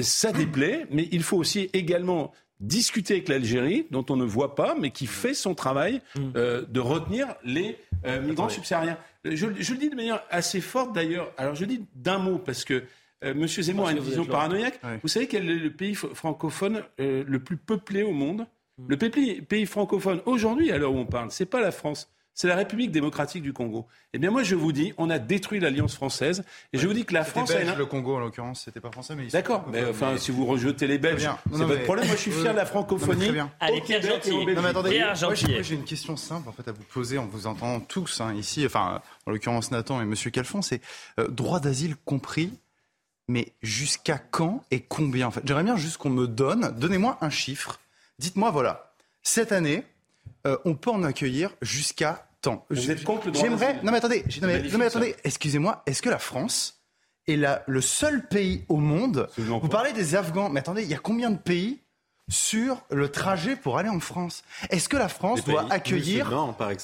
ça déplaît, mais il faut aussi également discuter avec l'Algérie, dont on ne voit pas, mais qui fait son travail mm. de retenir les migrants subsahariens. Je, je, le dis de manière assez forte d'ailleurs. Alors je dis d'un mot parce que euh, Monsieur Zemmour a une vision paranoïaque. Vous savez quel est le pays francophone euh, le plus peuplé au monde? Hmm. Le pays, francophone aujourd'hui, à l'heure où on parle, c'est pas la France. C'est la République démocratique du Congo. Eh bien, moi, je vous dis, on a détruit l'alliance française, et je vous dis que la France. Belge, le Congo, en l'occurrence, c'était pas français, mais. D'accord, mais enfin, si vous rejetez les Belges, c'est votre problème. Moi, je suis fier de la francophonie. très bien. Allez, Pierre Gentil. Non, mais attendez, moi, j'ai une question simple en fait à vous poser en vous entendant tous hein, ici, enfin, en l'occurrence Nathan et Monsieur Calfon, c'est euh, droit d'asile compris mais jusqu'à quand et combien en fait? J'aimerais bien juste qu'on me donne, donnez-moi un chiffre. Dites-moi, voilà, cette année, euh, on peut en accueillir jusqu'à tant. J'aimerais. Non mais attendez, non mais, attendez. Excusez-moi. Est-ce que la France est la, le seul pays au monde Vous parlez des Afghans, mais attendez, il y a combien de pays sur le trajet pour aller en France? Est-ce que la France doit accueillir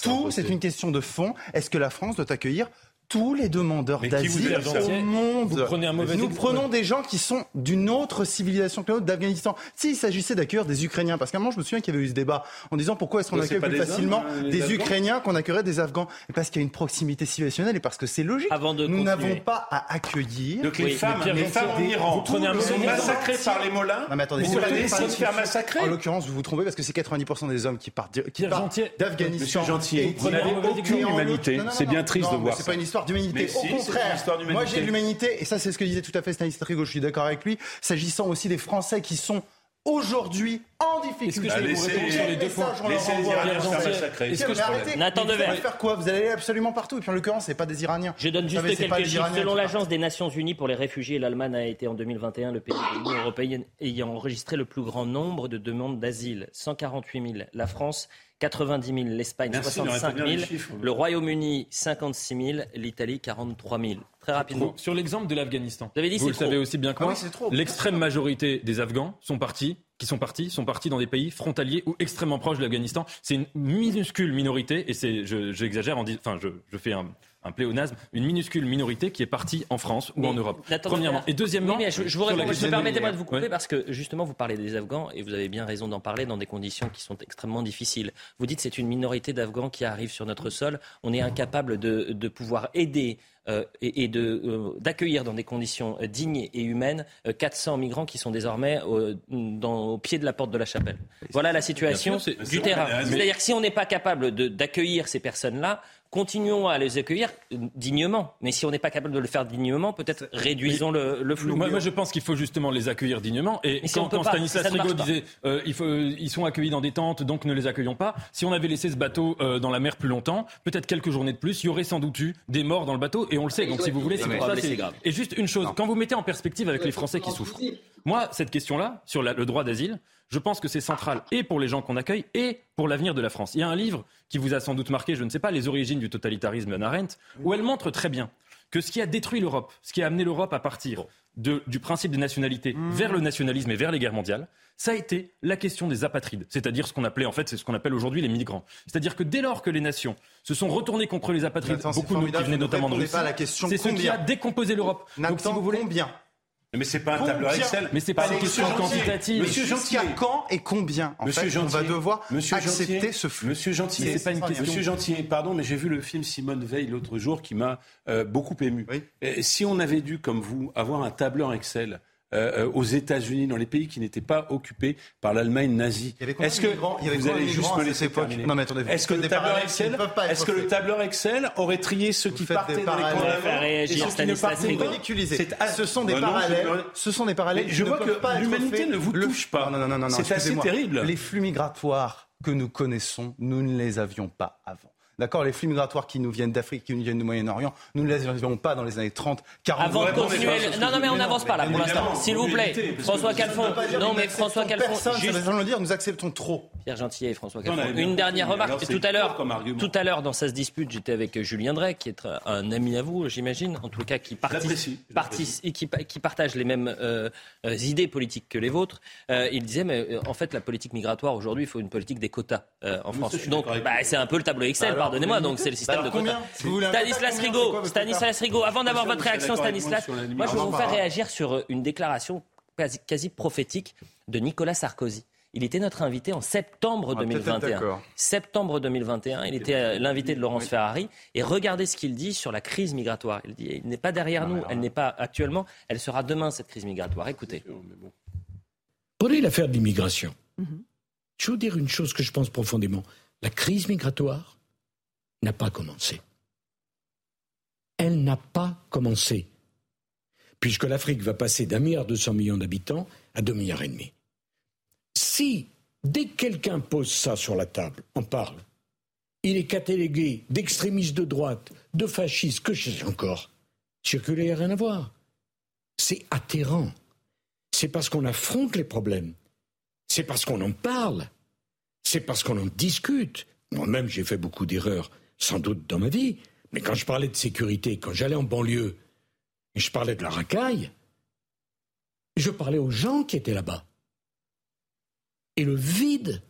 tout C'est une question de fond. Est-ce que la France doit accueillir tous les demandeurs d'asile au monde. Vous prenez un mauvais Nous prenons des gens qui sont d'une autre civilisation que l'autre d'Afghanistan. S'il s'agissait d'accueillir des Ukrainiens, parce qu'à un moment, je me souviens qu'il y avait eu ce débat en disant pourquoi est-ce qu'on accueille plus facilement hein, des Ukrainiens qu'on accueillerait des Afghans? Et Parce qu'il y a une proximité civilisationnelle et parce que c'est logique. Nous n'avons pas à accueillir. Donc les femmes, les femmes en Iran, vous prenez un sont massacrées par les mollahs. Non mais attendez, vous allez essayer de faire massacrer. En l'occurrence, vous vous trompez parce que c'est 90% des hommes qui partent d'Afghanistan. Monsieur Gentil, vous n'avez aucune humanité. C'est bien triste de voir. C'est pas une histoire d'humanité contraire. Moi, j'ai l'humanité, et ça, c'est ce que disait tout à fait Stanislas Trigo, je suis d'accord avec lui, s'agissant aussi des Français qui sont aujourd'hui en difficulté. Est-ce que je vais vous répondre sur les deux points Laissez les Iraniens se faire massacrer. Est-ce que je Nathan Devers. Vous faire quoi? Vous allez aller absolument partout. Et puis en l'occurrence, c'est pas des Iraniens. Je donne juste quelques chiffres. Selon l'Agence des Nations Unies pour les réfugiés, l'Allemagne a été en 2021 le pays de l'Union européenne ayant enregistré le plus grand nombre de demandes d'asile. 148 000. La France, 90 000, l'Espagne 65 000, le Royaume-Uni 56 000, l'Italie 43 000. Très rapidement. Sur l'exemple de l'Afghanistan, vous, dit, vous le savez aussi bien que ah moi, l'extrême majorité des Afghans sont partis qui sont partis sont partis dans des pays frontaliers ou extrêmement proches de l'Afghanistan. C'est une minuscule minorité, et c'est, j'exagère en disant, enfin, je, je fais un, un pléonasme, une minuscule minorité qui est partie en France ou en Europe. Premièrement. Et deuxièmement, je, vous réponds, permettez-moi de vous couper parce que justement vous parlez des Afghans et vous avez bien raison d'en parler dans des conditions qui sont extrêmement difficiles. Vous dites c'est une minorité d'Afghans qui arrive sur notre sol. On est incapable de, de pouvoir aider euh, et, de, euh, d'accueillir dans des conditions dignes et humaines 400 euh, migrants qui sont désormais dans, au pied de la porte de la chapelle. Voilà la situation du terrain. C'est-à-dire que si on n'est pas capable d'accueillir ces personnes-là, continuons à les accueillir dignement. Mais si on n'est pas capable de le faire dignement, peut-être réduisons le, flou. Moi, je pense qu'il faut justement les accueillir dignement. Et quand, Stanislas Rigaud disait euh, il faut, ils sont accueillis dans des tentes, donc ne les accueillons pas. Si on avait laissé ce bateau euh, dans la mer plus longtemps, peut-être quelques journées de plus, il y aurait sans doute eu des morts dans le bateau. Et on le sait. Donc si vous voulez, c'est grave. Et juste une chose, quand vous mettez en perspective avec les Français qui souffrent, moi, cette question-là, sur le droit d'asile, je pense que c'est central et pour les gens qu'on accueille et pour l'avenir de la France. Il y a un livre qui vous a sans doute marqué, je ne sais pas, Les origines du totalitarisme d'Anna Arendt, où elle montre très bien que ce qui a détruit l'Europe, ce qui a amené l'Europe à partir du principe de nationalité mmh. vers le nationalisme et vers les guerres mondiales, ça a été la question des apatrides, c'est-à-dire ce qu'on appelait en fait, c'est ce qu'on appelle aujourd'hui les migrants. C'est-à-dire que dès lors que les nations se sont retournées contre les apatrides, beaucoup de qui venaient notamment de Russie, c'est ce qui a décomposé l'Europe. Donc si vous voulez, combien Mais c'est pas un tableur Excel. Mais c'est pas une question quantitative. Monsieur Gentil, quand et combien en Monsieur fait, on va devoir Monsieur accepter Gentil, ce flux Monsieur Gentil, c'est pas une question. Monsieur Gentil, pardon, mais j'ai vu le film Simone Veil l'autre jour qui m'a euh, beaucoup ému. Et si on avait dû, comme vous, avoir un tableur Excel euh, euh, aux États-Unis, dans les pays qui n'étaient pas occupés par l'Allemagne nazie. Est-ce que vous allez juste me laisser terminer Non, mais attendez, Est-ce que le tableur Excel, est-ce que le tableur Excel aurait trié ceux qui partaient dans les camps et ceux qui ne partaient pas. Ce sont des parallèles. Ce sont des parallèles. Je vois que l'humanité ne vous touche pas. Non, non, non, non. C'est assez terrible. Les flux migratoires que nous connaissons, nous ne les avions pas avant. D'accord Les flux migratoires qui nous viennent d'Afrique, qui nous viennent du Moyen-Orient, nous ne les avions pas dans les années 30, 40. Avant de continuer. Non, non, mais on n'avance pas là pour l'instant. S'il vous plaît. François Calfon. Non, mais François Calfon. Personne, ça veut dire nous acceptons trop. Pierre Gentillet et François. Une dernière remarque. Tout à l'heure, tout à l'heure, dans sa dispute, j'étais avec Julien Drey, qui est un ami à vous, j'imagine, en tout cas, qui, et qui, qui partage les mêmes euh, idées politiques que les vôtres. Euh, il disait, mais euh, en fait, la politique migratoire aujourd'hui, il faut une politique des quotas euh, en France. Donc, bah, c'est un peu le tableau Excel pardonnez-moi, donc c'est le système de quotas. Stanislas Rigaud, Stanislas Rigaud, avant d'avoir votre réaction, Stanislas, moi je vais vous faire réagir sur une déclaration quasi prophétique de Nicolas Sarkozy. Il était notre invité en septembre 2021. Septembre 2021, il était l'invité de Laurence Ferrari. Et regardez ce qu'il dit sur la crise migratoire. Il dit, elle n'est pas derrière nous, elle n'est pas actuellement, elle sera demain cette crise migratoire. Écoutez. Prenez l'affaire de l'immigration. Je vais vous dire une chose que je pense profondément. La crise migratoire, n'a pas commencé. Elle n'a pas commencé. Puisque l'Afrique va passer d'un milliard deux cents millions d'habitants à deux milliards et demi. Si, dès que quelqu'un pose ça sur la table, on parle, il est catalogué d'extrémistes de droite, de fascistes, que je sais encore, circuler, il n'y a rien à voir. C'est atterrant. C'est parce qu'on affronte les problèmes. C'est parce qu'on en parle. C'est parce qu'on en discute. Moi-même, j'ai fait beaucoup d'erreurs sans doute dans ma vie, mais quand je parlais de sécurité, quand j'allais en banlieue, et je parlais de la racaille, je parlais aux gens qui étaient là-bas. Et le vide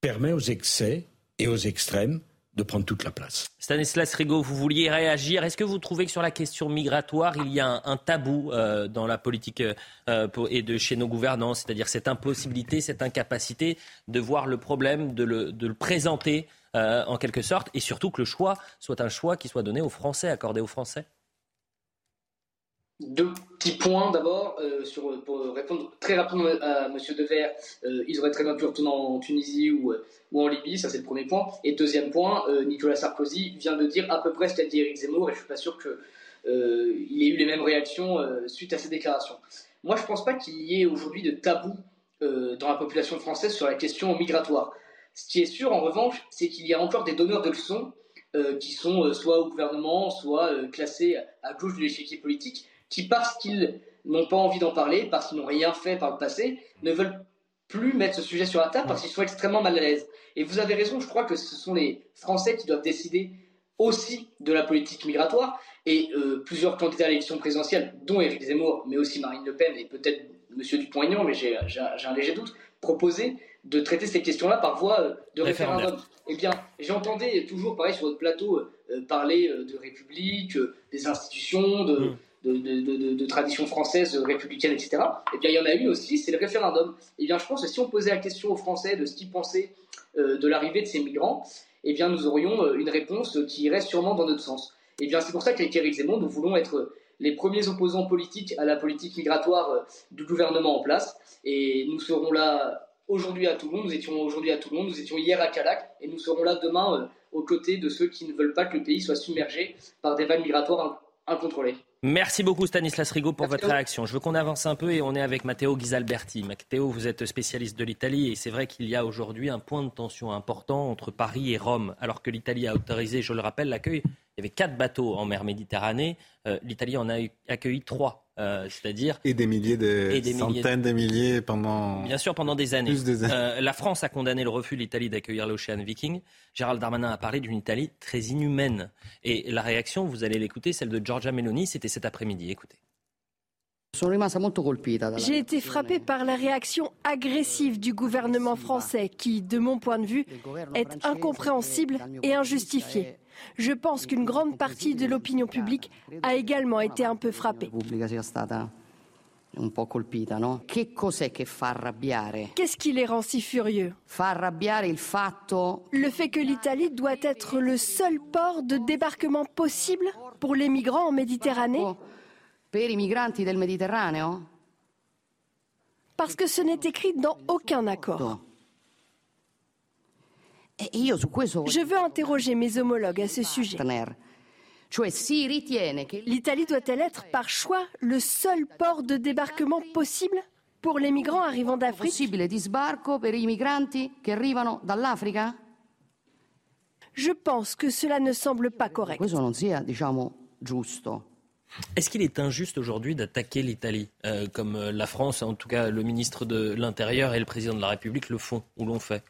permet aux excès et aux extrêmes de prendre toute la place. Stanislas Rigaud, vous vouliez réagir. Est-ce que vous trouvez que sur la question migratoire, il y a un, tabou euh, dans la politique euh, et chez nos gouvernants, c'est-à-dire cette impossibilité, cette incapacité de voir le problème, de le, de le présenter euh, en quelque sorte, et surtout que le choix soit un choix qui soit donné aux Français, accordé aux Français? Deux petits points d'abord euh, pour répondre très rapidement à M. Dever. Euh, ils auraient très bien pu retourner en Tunisie ou, ou en Libye, ça c'est le premier point. Et deuxième point, Nicolas Sarkozy vient de dire à peu près ce qu'a dit Eric Zemmour et je suis pas sûr qu'il ait eu les mêmes réactions suite à ces déclarations. Moi je ne pense pas qu'il y ait aujourd'hui de tabou dans la population française sur la question migratoire. Ce qui est sûr, en revanche, c'est qu'il y a encore des donneurs de leçons euh, qui sont euh, soit au gouvernement, soit euh, classés à gauche de l'échiquier politique, qui, parce qu'ils n'ont pas envie d'en parler, parce qu'ils n'ont rien fait par le passé, ne veulent plus mettre ce sujet sur la table parce qu'ils sont extrêmement mal à l'aise. Et vous avez raison, je crois que ce sont les Français qui doivent décider aussi de la politique migratoire. Et plusieurs candidats à l'élection présidentielle, dont Éric Zemmour, mais aussi Marine Le Pen et peut-être M. Dupont-Aignan, mais j'ai un léger doute, proposaient de traiter ces questions-là par voie euh, de référendum. Eh bien, j'entendais toujours, pareil, sur votre plateau, euh, parler euh, de République, des institutions, de, mm. De, tradition française républicaine, etc. Eh bien, il y en a une aussi, c'est le référendum. Eh bien, je pense que si on posait la question aux Français de ce qu'ils pensaient de l'arrivée de ces migrants, eh bien, nous aurions une réponse qui irait sûrement dans notre sens. Eh bien, c'est pour ça qu'avec Éric Zemmour, nous voulons être les premiers opposants politiques à la politique migratoire du gouvernement en place. Et nous serons là aujourd'hui à Toulon, nous étions aujourd'hui à Toulon, nous étions hier à Calac, et nous serons là demain euh, aux côtés de ceux qui ne veulent pas que le pays soit submergé par des vagues migratoires incontrôlées. Merci beaucoup Stanislas Rigaud pour votre réaction. Je veux qu'on avance un peu et on est avec Matteo Ghisalberti. Matteo, vous êtes spécialiste de l'Italie et c'est vrai qu'il y a aujourd'hui un point de tension important entre Paris et Rome. Alors que l'Italie a autorisé, je le rappelle, l'accueil, il y avait quatre bateaux en mer Méditerranée. Euh, L'Italie en a accueilli trois. Euh, c'est-à-dire et des milliers de des centaines de milliers pendant bien sûr pendant des années. Euh, la France a condamné le refus de l'Italie d'accueillir l'Ocean Viking. Gérald Darmanin a parlé d'une Italie très inhumaine. Et la réaction, vous allez l'écouter, celle de Giorgia Meloni, c'était cet après-midi. Écoutez. J'ai été frappé par la réaction agressive du gouvernement français qui, de mon point de vue, est incompréhensible et injustifiée. Je pense qu'une grande partie de l'opinion publique a également été un peu frappée. Qu'est-ce qui les rend si furieux? Le fait que l'Italie doit être le seul port de débarquement possible pour les migrants en Méditerranée? Parce que ce n'est écrit dans aucun accord. Je veux interroger mes homologues à ce sujet. L'Italie doit-elle être par choix le seul port de débarquement possible pour les migrants arrivant d'Afrique? possibile di sbarco per i migranti che arrivano dall'Africa? Je pense que cela ne semble pas correct. Est-ce qu'il est injuste aujourd'hui d'attaquer l'Italie, euh, comme euh, la France, en tout cas le ministre de l'Intérieur et le président de la République le font ou l'ont fait?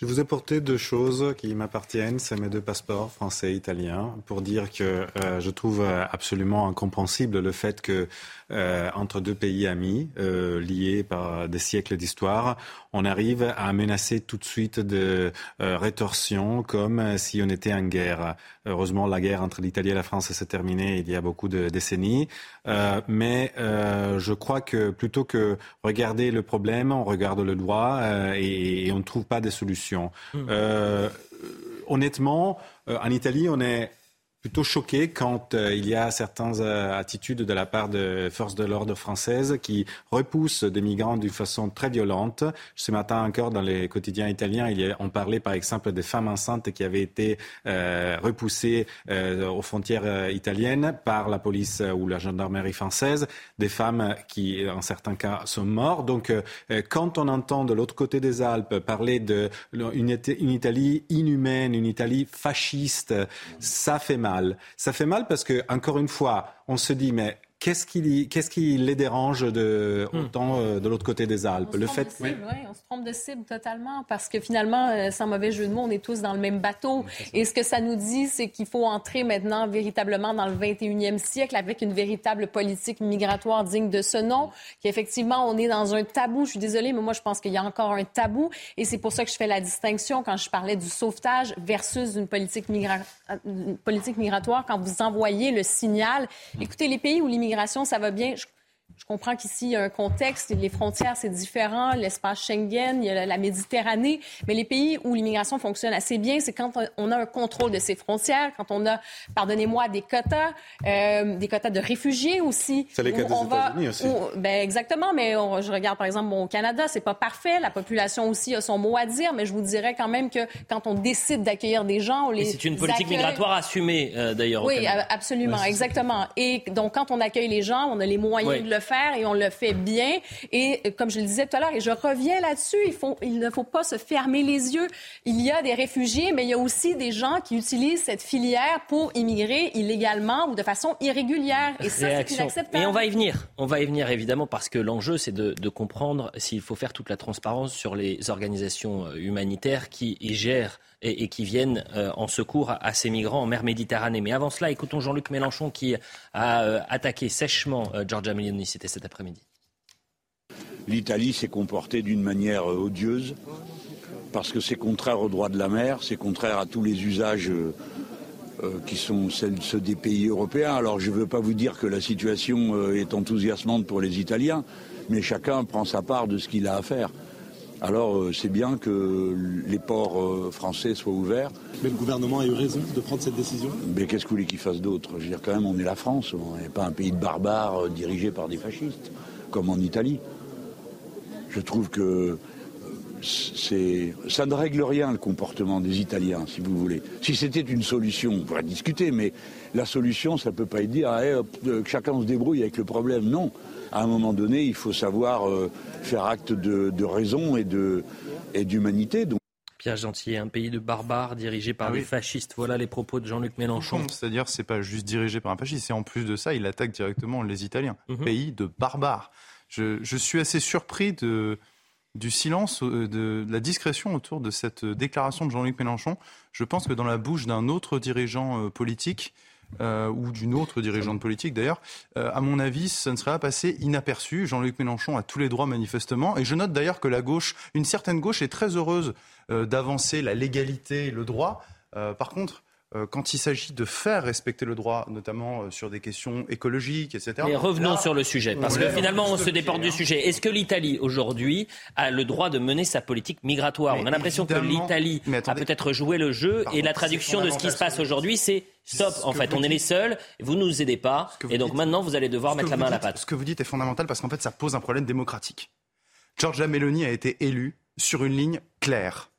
Je vous ai porté deux choses qui m'appartiennent, c'est mes deux passeports français et italiens, pour dire que euh, je trouve absolument incompréhensible le fait que euh, entre deux pays amis, euh, liés par des siècles d'histoire, on arrive à menacer tout de suite de euh, rétorsion comme si on était en guerre. Heureusement, la guerre entre l'Italie et la France s'est terminée il y a beaucoup de décennies, euh, mais euh, je crois que plutôt que regarder le problème, on regarde le droit et, on ne trouve pas de solutions. Mmh. honnêtement, en Italie, on est plutôt choqué quand euh, il y a certaines euh, attitudes de la part de forces de l'ordre françaises qui repoussent des migrants d'une façon très violente. Ce matin encore, dans les quotidiens italiens, il y a, on parlait par exemple des femmes enceintes qui avaient été euh, repoussées aux frontières italiennes par la police ou la gendarmerie française, des femmes qui, en certains cas, sont mortes. Donc, quand on entend de l'autre côté des Alpes parler d'une une Italie inhumaine, une Italie fasciste, ça fait mal Ça fait mal parce que, encore une fois, on se dit, mais Qu'est-ce qui, les dérange de, hmm. autant euh, de l'autre côté des Alpes? Le fait, cible, oui. on se trompe de cible totalement parce que finalement, euh, sans mauvais jeu de mots, on est tous dans le même bateau. Et ce que ça nous dit, c'est qu'il faut entrer maintenant véritablement dans le 21e siècle avec une véritable politique migratoire digne de ce nom. Qu'effectivement, on est dans un tabou. Je suis désolée, mais moi, je pense qu'il y a encore un tabou. Et c'est pour ça que je fais la distinction quand je parlais du sauvetage versus une politique, migra... une politique migratoire. Quand vous envoyez le signal, écoutez, les pays où l'immigration ça va bien. Je comprends qu'ici, il y a un contexte, les frontières, c'est différent, l'espace Schengen, il y a la Méditerranée, mais les pays où l'immigration fonctionne assez bien, c'est quand on a un contrôle de ces frontières, quand on a, pardonnez-moi, des quotas, euh, des quotas de réfugiés aussi. C'est les cas des États-Unis aussi. ben exactement, mais je regarde par exemple au Canada, c'est pas parfait, la population aussi a son mot à dire, mais je vous dirais quand même que quand on décide d'accueillir des gens, on les C'est une politique migratoire assumée euh, d'ailleurs. Oui, absolument, exactement. Et donc quand on accueille les gens, on a les moyens oui. de le faire et on le fait bien. Et euh, comme je le disais tout à l'heure, et je reviens là-dessus, il, faut, il ne faut pas se fermer les yeux. Il y a des réfugiés, mais il y a aussi des gens qui utilisent cette filière pour immigrer illégalement ou de façon irrégulière. Et ça, c'est inacceptable. Et on va y venir. On va y venir, évidemment, parce que l'enjeu, c'est de, de comprendre s'il faut faire toute la transparence sur les organisations euh, humanitaires qui gèrent et, qui viennent euh, en secours à, ces migrants en mer Méditerranée. Mais avant cela, écoutons Jean-Luc Mélenchon qui a euh, attaqué sèchement euh, Giorgia Meloni. C'était cet après-midi. L'Italie s'est comportée d'une manière odieuse parce que c'est contraire au droit de la mer, c'est contraire à tous les usages qui sont ceux des pays européens. Alors je ne veux pas vous dire que la situation est enthousiasmante pour les Italiens, mais chacun prend sa part de ce qu'il a à faire. Alors c'est bien que les ports français soient ouverts. Mais le gouvernement a eu raison de prendre cette décision? Mais qu'est-ce que vous voulez qu'il fasse d'autre? Je veux dire quand même on est la France, on n'est pas un pays de barbares dirigé par des fascistes, comme en Italie. Je trouve que ça ne règle rien le comportement des Italiens, si vous voulez. Si c'était une solution, on pourrait discuter, mais la solution, ça ne peut pas être dire ah, hop, que chacun se débrouille avec le problème. Non. À un moment donné, il faut savoir euh, faire acte de, de raison et, de, et d'humanité. Donc... Pierre Gentil, un pays de barbares dirigé par ah des fascistes. Voilà les propos de Jean-Luc Mélenchon. C'est-à-dire, c'est pas juste dirigé par un fasciste, c'est en plus de ça, il attaque directement les Italiens. Mm-hmm. Pays de barbares. Je, je, suis assez surpris de, du silence, de, de, la discrétion autour de cette déclaration de Jean-Luc Mélenchon. Je pense que dans la bouche d'un autre dirigeant euh, politique, euh, ou d'une autre dirigeante politique d'ailleurs, euh, à mon avis, ça ne serait pas passé inaperçu. Jean-Luc Mélenchon a tous les droits manifestement. Et je note d'ailleurs que la gauche, une certaine gauche, est très heureuse euh, d'avancer la légalité et le droit. par contre, euh, quand il s'agit de faire respecter le droit, notamment euh, sur des questions écologiques, etc. Mais revenons sur le sujet, parce que finalement, on se déporte du sujet. Est-ce que l'Italie, aujourd'hui, a le droit de mener sa politique migratoire? On a l'impression que l'Italie a peut-être joué le jeu, et la traduction de ce qui se passe aujourd'hui, c'est stop, en fait, on est les seuls, vous ne nous aidez pas, et donc maintenant, vous allez devoir mettre la main à la pâte. Ce que vous dites est fondamental, parce qu'en fait, ça pose un problème démocratique. Giorgia Meloni a été élue sur une ligne claire,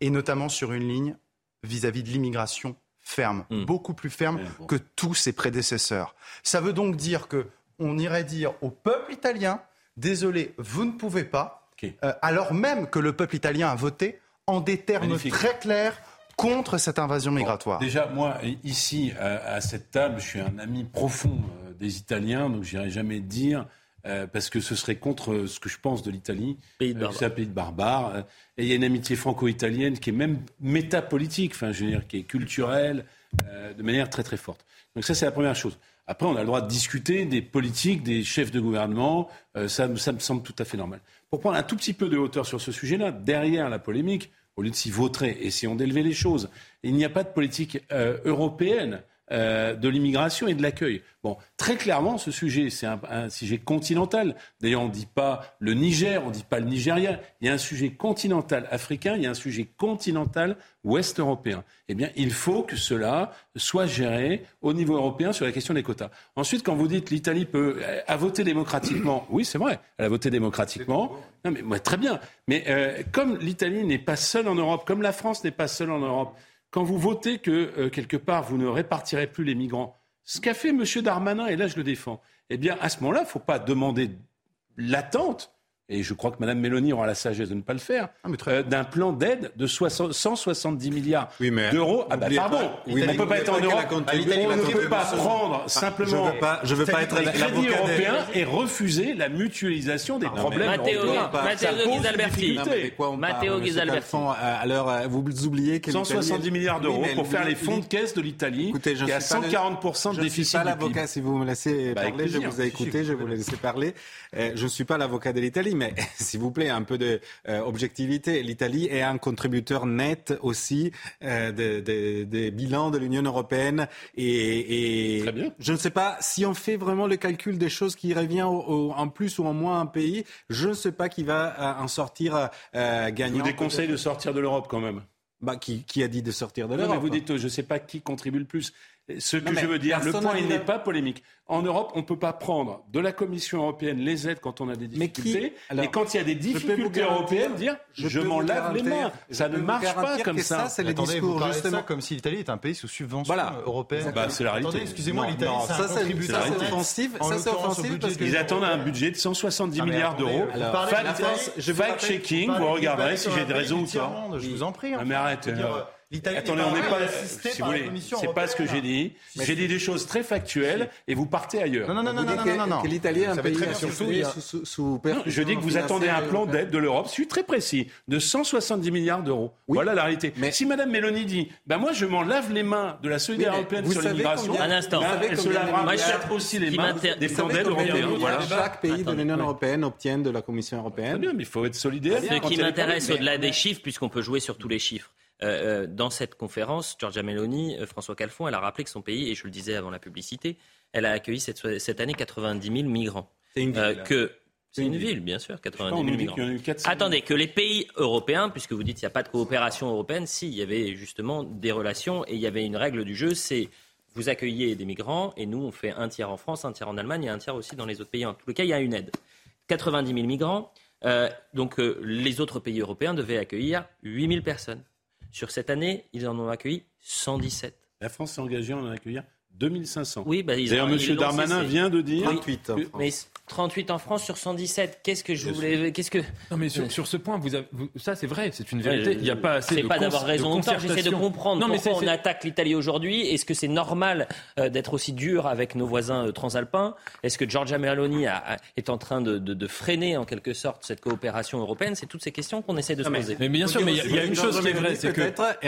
et notamment sur une ligne vis-à-vis de l'immigration ferme, Hmm. beaucoup plus ferme que tous ses prédécesseurs. Ça veut donc dire que on irait dire au peuple italien désolé, vous ne pouvez pas, euh, alors même que le peuple italien a voté en des termes Magnifique. très clairs contre cette invasion migratoire. Déjà, moi, ici, à, à cette table, je suis un ami profond euh, des Italiens, donc j'irai jamais dire, euh, parce que ce serait contre ce que je pense de l'Italie. Pays de Euh, C'est un pays de barbares. euh, et il y a une amitié franco-italienne qui est même métapolitique, enfin, je veux dire, qui est culturelle, euh, de manière très très forte. Donc ça, c'est la première chose. Après, on a le droit de discuter des politiques, des chefs de gouvernement. euh, ça, me- ça me semble tout à fait normal. Pour prendre un tout petit peu de hauteur sur ce sujet-là, derrière la polémique, au lieu de s'y vautrer, essayons d'élever les choses. Il n'y a pas de politique euh, européenne euh, de l'immigration et de l'accueil. Bon, très clairement, ce sujet, c'est un, un sujet continental. D'ailleurs, on ne dit pas le Niger, on ne dit pas le Nigeria. Il y a un sujet continental africain, il y a un sujet continental ouest européen. Eh bien, il faut que cela soit géré au niveau européen sur la question des quotas. Ensuite, quand vous dites l'Italie peut a voté démocratiquement, [CLEARS THROAT] oui, c'est vrai, elle a voté démocratiquement. Non, mais très bien. Mais euh, comme l'Italie n'est pas seule en Europe, comme la France n'est pas seule en Europe, quand vous votez que euh, quelque part vous ne répartirez plus les migrants, ce qu'a fait M. Darmanin, et là je le défends, eh bien à ce moment-là, il ne faut pas demander l'attente, et je crois que Mme Mélanie aura la sagesse de ne pas le faire, euh, d'un plan d'aide de 60 170 milliards d'euros. Ah bah pardon, on ne peut pas être en a Europe, on ne peut pas prendre Ah, simplement je veux pas- je veux pas être les l'avocat crédits européens et refuser la mutualisation des problèmes Matteo, européens. Matteo Ghisalberti. Matteo Ghisalberti. Euh, vous oubliez que 170 milliards d'euros pour faire les fonds de caisse de l'Italie, Écoutez, je qui le- 140% de je ne déficit suis pas l'avocat, si vous me laissez Bah, parler, je vous ai écouté, je vous laisser parler. Euh, je ne suis pas l'avocat de l'Italie, mais [LAUGHS] s'il vous plaît, un peu de euh. L'Italie est un contributeur net aussi euh, des de, des bilans de l'Union européenne. Et, et je ne sais pas si on fait vraiment le calcul des choses qui revient au- au- en plus ou en moins à un pays. Je ne sais pas qui va euh, en sortir euh, Je gagnant. vous déconseille de sortir de l'Europe quand même. Bah, qui, qui a dit de sortir de l'Europe mais vous dites, je ne sais pas qui contribue le plus. Ce que Non, mais je veux dire, le point, il n'est pas polémique. En Europe, on ne peut pas prendre de la Commission européenne les aides quand on a des difficultés. Alors, et quand il y a des je peux vous difficultés européennes, dire je m'en lave les mains. Ça ne marche pas comme ça. ça, c'est le Attendez, discours, vous justement. ça comme si l'Italie était un pays sous subvention Voilà. européenne. Bah, c'est la réalité. Attendez, excusez-moi, l'Italie, ça, c'est- ça, offensif, En ça, c'est offensif budget parce de Ils l'Union attendent un budget de 170 Non, mais milliards d'euros. Fact-checking, vous regarderez si j'ai des raisons ou pas. Je vous en prie. Enfin, mais arrête. Je euh, L'Italie Attendez, on n'est pas. assistée Si par vous la voulez, Commission c'est pas ce que j'ai dit. J'ai dit des choses très factuelles et vous partez ailleurs. Non, non, non, non, Vous non, dites non, que- non, non. que l'Italie est un Vous savez pays très bien, surtout surtout, il y a- sous, sous, sous Non, je dis que vous attendez un plan d'aide de l'Europe, je suis très précis, de 170 milliards d'euros. Voilà la réalité. si Mme Mélanie dit, ben moi je m'en lave les mains de la solidarité Oui, mais européenne vous sur savez l'immigration, combien- Un instant. Vous savez elle se combien lavera de milliards- peut-être aussi les qui mains m'inter- des Vous plans savez d'aide combien de européens. milliards Voilà. chaque pays de Attendez, l'Union européenne obtient de la Commission Très européenne bien, mais il faut être solidaire. Ce quand qui m'intéresse au-delà des chiffres, puisqu'on peut jouer sur tous les chiffres, euh, euh, dans cette conférence, Giorgia Meloni, euh, François Calfon, elle a rappelé que son pays, et je le disais avant la publicité, elle a accueilli cette, cette année 90 000 migrants. C'est une ville, Euh, que c'est une une ville. ville, bien sûr, 90 on 000 nous dit migrants. qu'il y en a eu 400 000. Attendez, que les pays européens, puisque vous dites qu'il n'y a pas de coopération européenne, si, il y avait justement des relations et il y avait une règle du jeu, c'est vous accueillez des migrants et nous, on fait un tiers en France, un tiers en Allemagne et un tiers aussi dans les autres pays. En les cas, il y a une aide. 90 000 migrants, euh, donc euh, les autres pays européens devaient accueillir 8 000 personnes. Sur cette année, ils en ont accueilli 117. La France s'est engagée à en accueillir 2500. Oui, bah, D'ailleurs, M. Darmanin vient de dire. 38 en Oui, France. mais 38 en France sur 117. Qu'est-ce que je voulais. Qu'est-ce que. Non, mais sur, sur ce point, vous avez- vous- ça c'est vrai, c'est une vérité. je- Il n'y a pas assez C'est de pas d'avoir raison de ou tort, j'essaie de comprendre Non, mais pourquoi on attaque l'Italie aujourd'hui. Est-ce que c'est normal euh, d'être aussi dur avec nos voisins euh, transalpins? Est-ce que Giorgia Meloni a- a- est en train de, de- de freiner en quelque sorte cette coopération européenne? C'est toutes ces questions qu'on essaie de se poser. Mais bien sûr, mais il y a- il y, a une chose qui est vraie, c'est que peut-être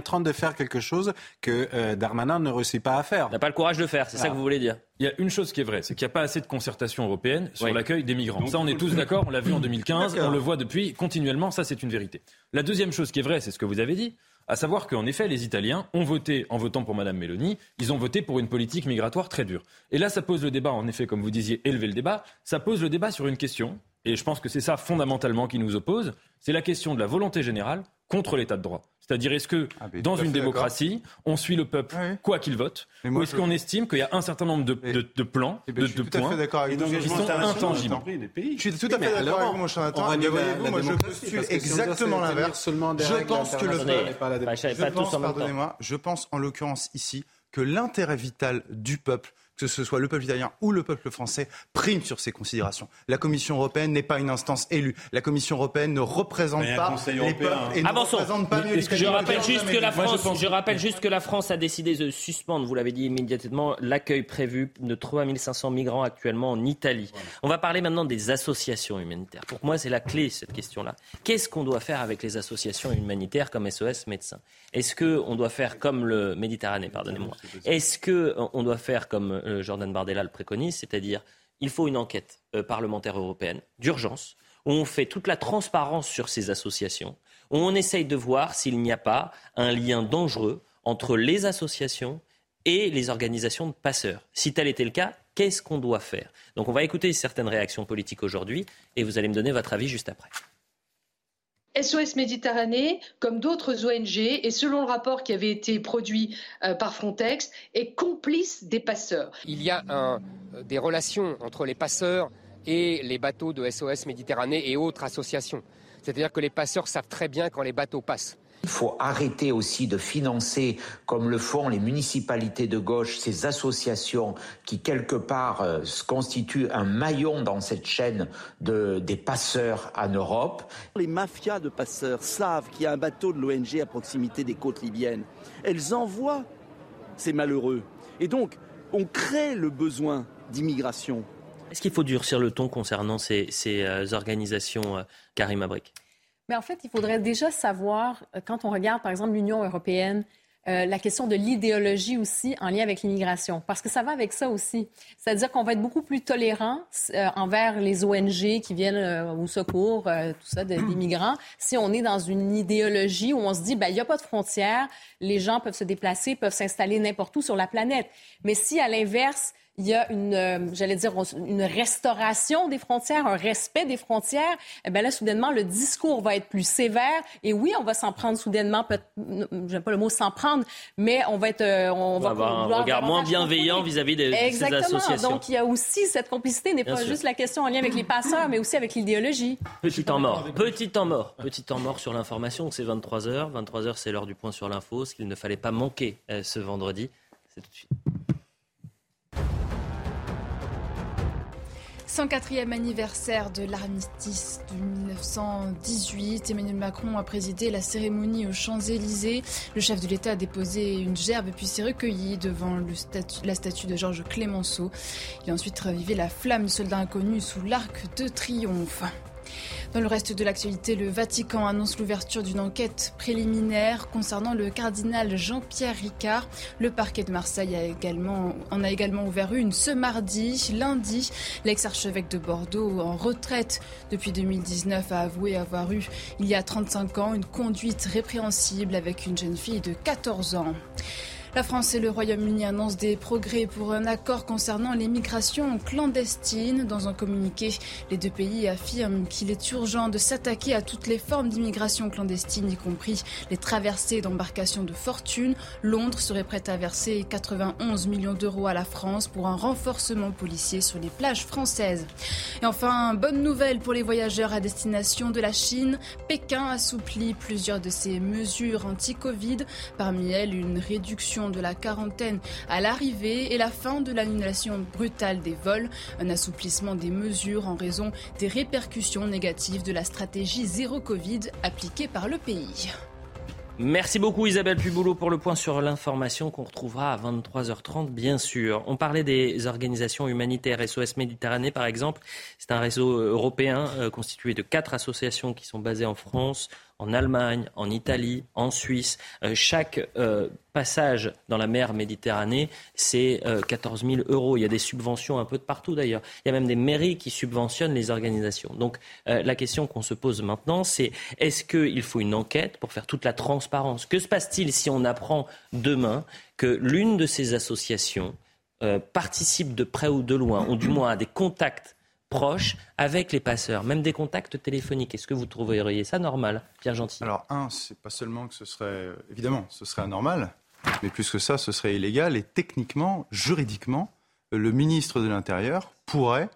train de faire quelque chose que euh, Darmanin ne réussit pas à faire. N'a pas le courage de le faire, c'est ça que vous voulez dire Il y a une chose qui est vraie, c'est qu'il n'y a pas assez de concertation européenne sur Oui. l'accueil des migrants. ça, on est tous d'accord, on l'a vu en [LAUGHS] 2015, on le voit depuis continuellement, ça c'est une vérité. La deuxième chose qui est vraie, c'est ce que vous avez dit, À savoir qu'en effet, les Italiens ont voté, en votant pour Mme Meloni, ils ont voté pour une politique migratoire très dure. Et là, ça pose le débat, en effet, comme vous disiez, élever le débat, ça pose le débat sur une question, et je pense que c'est ça fondamentalement qui nous oppose, c'est la question de la volonté générale contre l'état de droit. C'est-à-dire, est-ce que Ah, dans une démocratie, on suit le peuple quoi qu'il vote Mais moi, Ou est-ce je- qu'on estime qu'il y a un certain nombre de, de- de plans, Eh ben, de, je suis de tout à points fait d'accord avec qui vous. sont intangibles Je suis tout à fait d'accord avec vous, mon cher Nathan. Mais voyez-vous, moi, je postule exactement l'inverse. Je pense que le peuple. Pas Je pense, pardonnez-moi, je pense en l'occurrence ici que l'intérêt vital du peuple que ce soit le peuple italien ou le peuple français, prime sur ces considérations. La Commission européenne n'est pas une instance élue. La Commission européenne ne représente Mais pas Conseil les européen, peuples hein. et ne Avançons. représente pas mieux Je rappelle juste que la Moi, je France, pense- je rappelle juste que la France a décidé de suspendre, vous l'avez dit immédiatement, l'accueil prévu de 3500 migrants actuellement en Italie. On va parler maintenant des associations humanitaires. Pour moi, c'est la clé cette question-là. Qu'est-ce qu'on doit faire avec les associations humanitaires comme SOS Médecins? Est-ce que on doit faire comme le Méditerranée, pardonnez-moi? Est-ce que euh, on doit faire comme euh, Jordan Bardella le préconise, c'est-à-dire il faut une enquête euh, parlementaire européenne d'urgence où on fait toute la transparence sur ces associations, où on essaye de voir s'il n'y a pas un lien dangereux entre les associations et les organisations de passeurs. Si tel était le cas, qu'est-ce qu'on doit faire? Donc on va écouter certaines réactions politiques aujourd'hui et vous allez me donner votre avis juste après. SOS Méditerranée, comme d'autres ONG, et selon le rapport qui avait été produit euh, par Frontex, est complice des passeurs. Il y a euh, des relations entre les passeurs et les bateaux de SOS Méditerranée et autres associations. C'est-à-dire que les passeurs savent très bien quand les bateaux passent. Il faut arrêter aussi de financer, comme le font les municipalités de gauche, ces associations qui, quelque part, euh, constituent un maillon dans cette chaîne de, des passeurs en Europe. Les mafias de passeurs savent qu'il y a un bateau de l'ONG à proximité des côtes libyennes. Elles envoient ces malheureux. Et donc, on crée le besoin d'immigration. Est-ce qu'il faut durcir le ton concernant ces, ces, euh, organisations, euh, Karim Abrik Mais en fait, il faudrait déjà savoir, euh, quand on regarde, par exemple, l'Union européenne, euh, la question de l'idéologie aussi en lien avec l'immigration, parce que ça va avec ça aussi. C'est-à-dire qu'on va être beaucoup plus tolérant euh, envers les ONG qui viennent euh, au secours, tout ça, de- des migrants, si on est dans une idéologie où on se dit, ben, il n'y a pas de frontières, les gens peuvent se déplacer, peuvent s'installer n'importe où sur la planète. Mais si, à l'inverse, il y a une, euh, j'allais dire, une restauration des frontières, un respect des frontières, eh bien là, soudainement, le discours va être plus sévère. Et oui, on va s'en prendre soudainement, j'aime pas le mot s'en prendre, mais on va être, euh, on, va avoir un regard moins bienveillant vis-à-vis de, de ces Exactement. associations. Donc, il y a aussi cette complicité, n'est pas sûr. juste la question en lien avec les passeurs, mais aussi avec l'idéologie. Petit temps mort. Petit temps mort. Petit temps mort sur l'information. C'est 23h. 23h, c'est l'heure du point sur l'info. Ce qu'il ne fallait pas manquer euh, ce vendredi. C'est tout de suite. 104e anniversaire de l'armistice de 1918. Emmanuel Macron a présidé la cérémonie aux Champs-Élysées. Le chef de l'État a déposé une gerbe puis s'est recueilli devant la statue de Georges Clémenceau. Il a ensuite ravivé la flamme du soldat inconnu sous l'arc de triomphe. Dans le reste de l'actualité, le Vatican annonce l'ouverture d'une enquête préliminaire concernant le cardinal Jean-Pierre Ricard. Le parquet de Marseille a également, en a également ouvert une ce mardi. Lundi, l'ex-archevêque de Bordeaux, en retraite depuis 2019, a avoué avoir eu, il y a 35 ans, une conduite répréhensible avec une jeune fille de 14 ans. La France et le Royaume-Uni annoncent des progrès pour un accord concernant les migrations clandestines. Dans un communiqué, les deux pays affirment qu'il est urgent de s'attaquer à toutes les formes d'immigration clandestine, y compris les traversées d'embarcations de fortune. Londres serait prête à verser 91 millions d'euros à la France pour un renforcement policier sur les plages françaises. Et enfin, bonne nouvelle pour les voyageurs à destination de la Chine. Pékin assouplit plusieurs de ses mesures anti-Covid. Parmi elles, une réduction de la quarantaine à l'arrivée et la fin de l'annulation brutale des vols. Un assouplissement des mesures en raison des répercussions négatives de la stratégie zéro Covid appliquée par le pays. Merci beaucoup Isabelle Puboulot pour le point sur l'information qu'on retrouvera à 23h30 bien sûr. On parlait des organisations humanitaires SOS Méditerranée par exemple. C'est un réseau européen euh, constitué de quatre associations qui sont basées en France, en Allemagne, en Italie, en Suisse. Euh, chaque euh, passage dans la mer Méditerranée, c'est 14 000 euros. Il y a des subventions un peu de partout d'ailleurs. Il y a même des mairies qui subventionnent les organisations. Donc la question qu'on se pose maintenant, c'est est-ce qu'il faut une enquête pour faire toute la transparence? Que se passe-t-il si on apprend demain que l'une de ces associations participe de près ou de loin, ou du moins à des contacts proche avec les passeurs, même des contacts téléphoniques. Est-ce que vous trouveriez ça normal, Pierre Gentil? Alors, un, c'est pas seulement que ce serait, évidemment, ce serait anormal, mais plus que ça, ce serait illégal et techniquement, juridiquement, le ministre de l'Intérieur pourrait,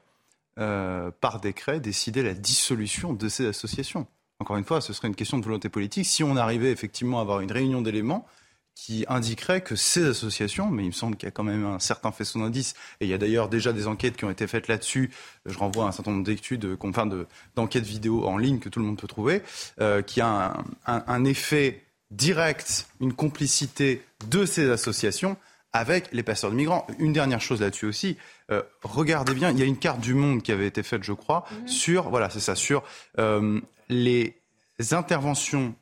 euh, par décret, décider la dissolution de ces associations. Encore une fois, ce serait une question de volonté politique. Si on arrivait effectivement à avoir une réunion d'éléments, qui indiquerait que ces associations, mais il me semble qu'il y a quand même un certain faisceau d'indices, et il y a d'ailleurs déjà des enquêtes qui ont été faites là-dessus, je renvoie à un certain nombre d'études, enfin d'enquêtes vidéo en ligne que tout le monde peut trouver, euh, qui a un, effet direct, une complicité de ces associations avec les passeurs de migrants. Une dernière chose là-dessus aussi, euh, regardez bien, il y a une carte du monde qui avait été faite, je crois, mhm. sur, voilà, c'est ça, sur euh, les interventions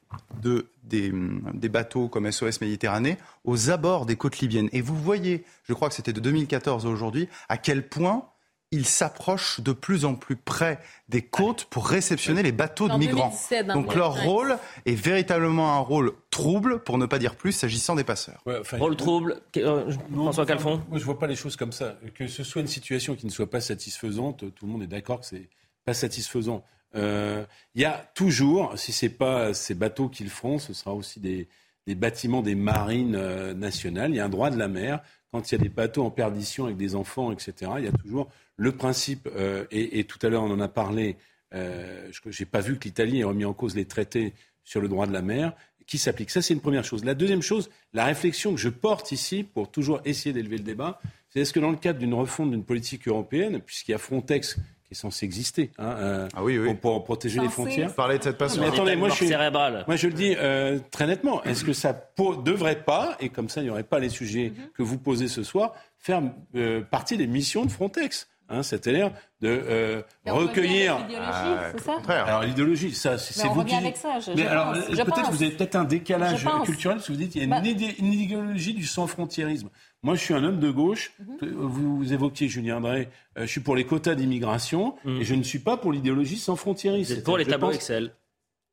de, des, des, bateaux comme SOS Méditerranée aux abords des côtes libyennes. Et vous voyez, je crois que c'était de 2014 à aujourd'hui, à quel point ils s'approchent de plus en plus près des côtes pour réceptionner les bateaux de migrants. Donc leur rôle est véritablement un rôle trouble, pour ne pas dire plus, s'agissant des passeurs. rôle trouble, euh, François Calfon Moi, je vois pas les choses comme ça. Que ce soit une situation qui ne soit pas satisfaisante, tout le monde est d'accord que c'est pas satisfaisant. Euh, il y a toujours, si ce n'est pas ces bateaux qu'ils font, ce sera aussi des, bâtiments des marines euh, nationales. Il y a un droit de la mer. Quand il y a des bateaux en perdition avec des enfants, etc., il y a toujours le principe, euh, et, tout à l'heure on en a parlé, je n'ai pas vu que l'Italie ait remis en cause les traités sur le droit de la mer qui s'appliquent. Ça, c'est une première chose. La deuxième chose, la réflexion que je porte ici pour toujours essayer d'élever le débat, c'est est-ce que dans le cadre d'une refonte d'une politique européenne, puisqu'il y a Frontex est censé exister hein, euh, ah oui, oui. Pour, protéger les frontières. Vous parlez de cette passion. Mais attendez, moi je, moi je le dis euh, très nettement. Est-ce que ça ne devrait pas, et comme ça il n'y aurait pas les sujets mhm. que vous posez ce soir, faire euh, partie des missions de Frontex Hein, C'est-à-dire de recueillir. Ah, c'est ça alors l'idéologie, ça, c'est vous qui. Avec ça, mais alors peut-être vous avez peut-être un décalage culturel, parce que vous dites qu'il y a une, bah une idéologie du sans-frontiérisme. Moi, je suis un homme de gauche. Mhm. Vous, évoquiez Julien Drey. Euh, je suis pour les quotas d'immigration mhm. et je ne suis pas pour l'idéologie sans frontières. C'est pour les tableaux Excel.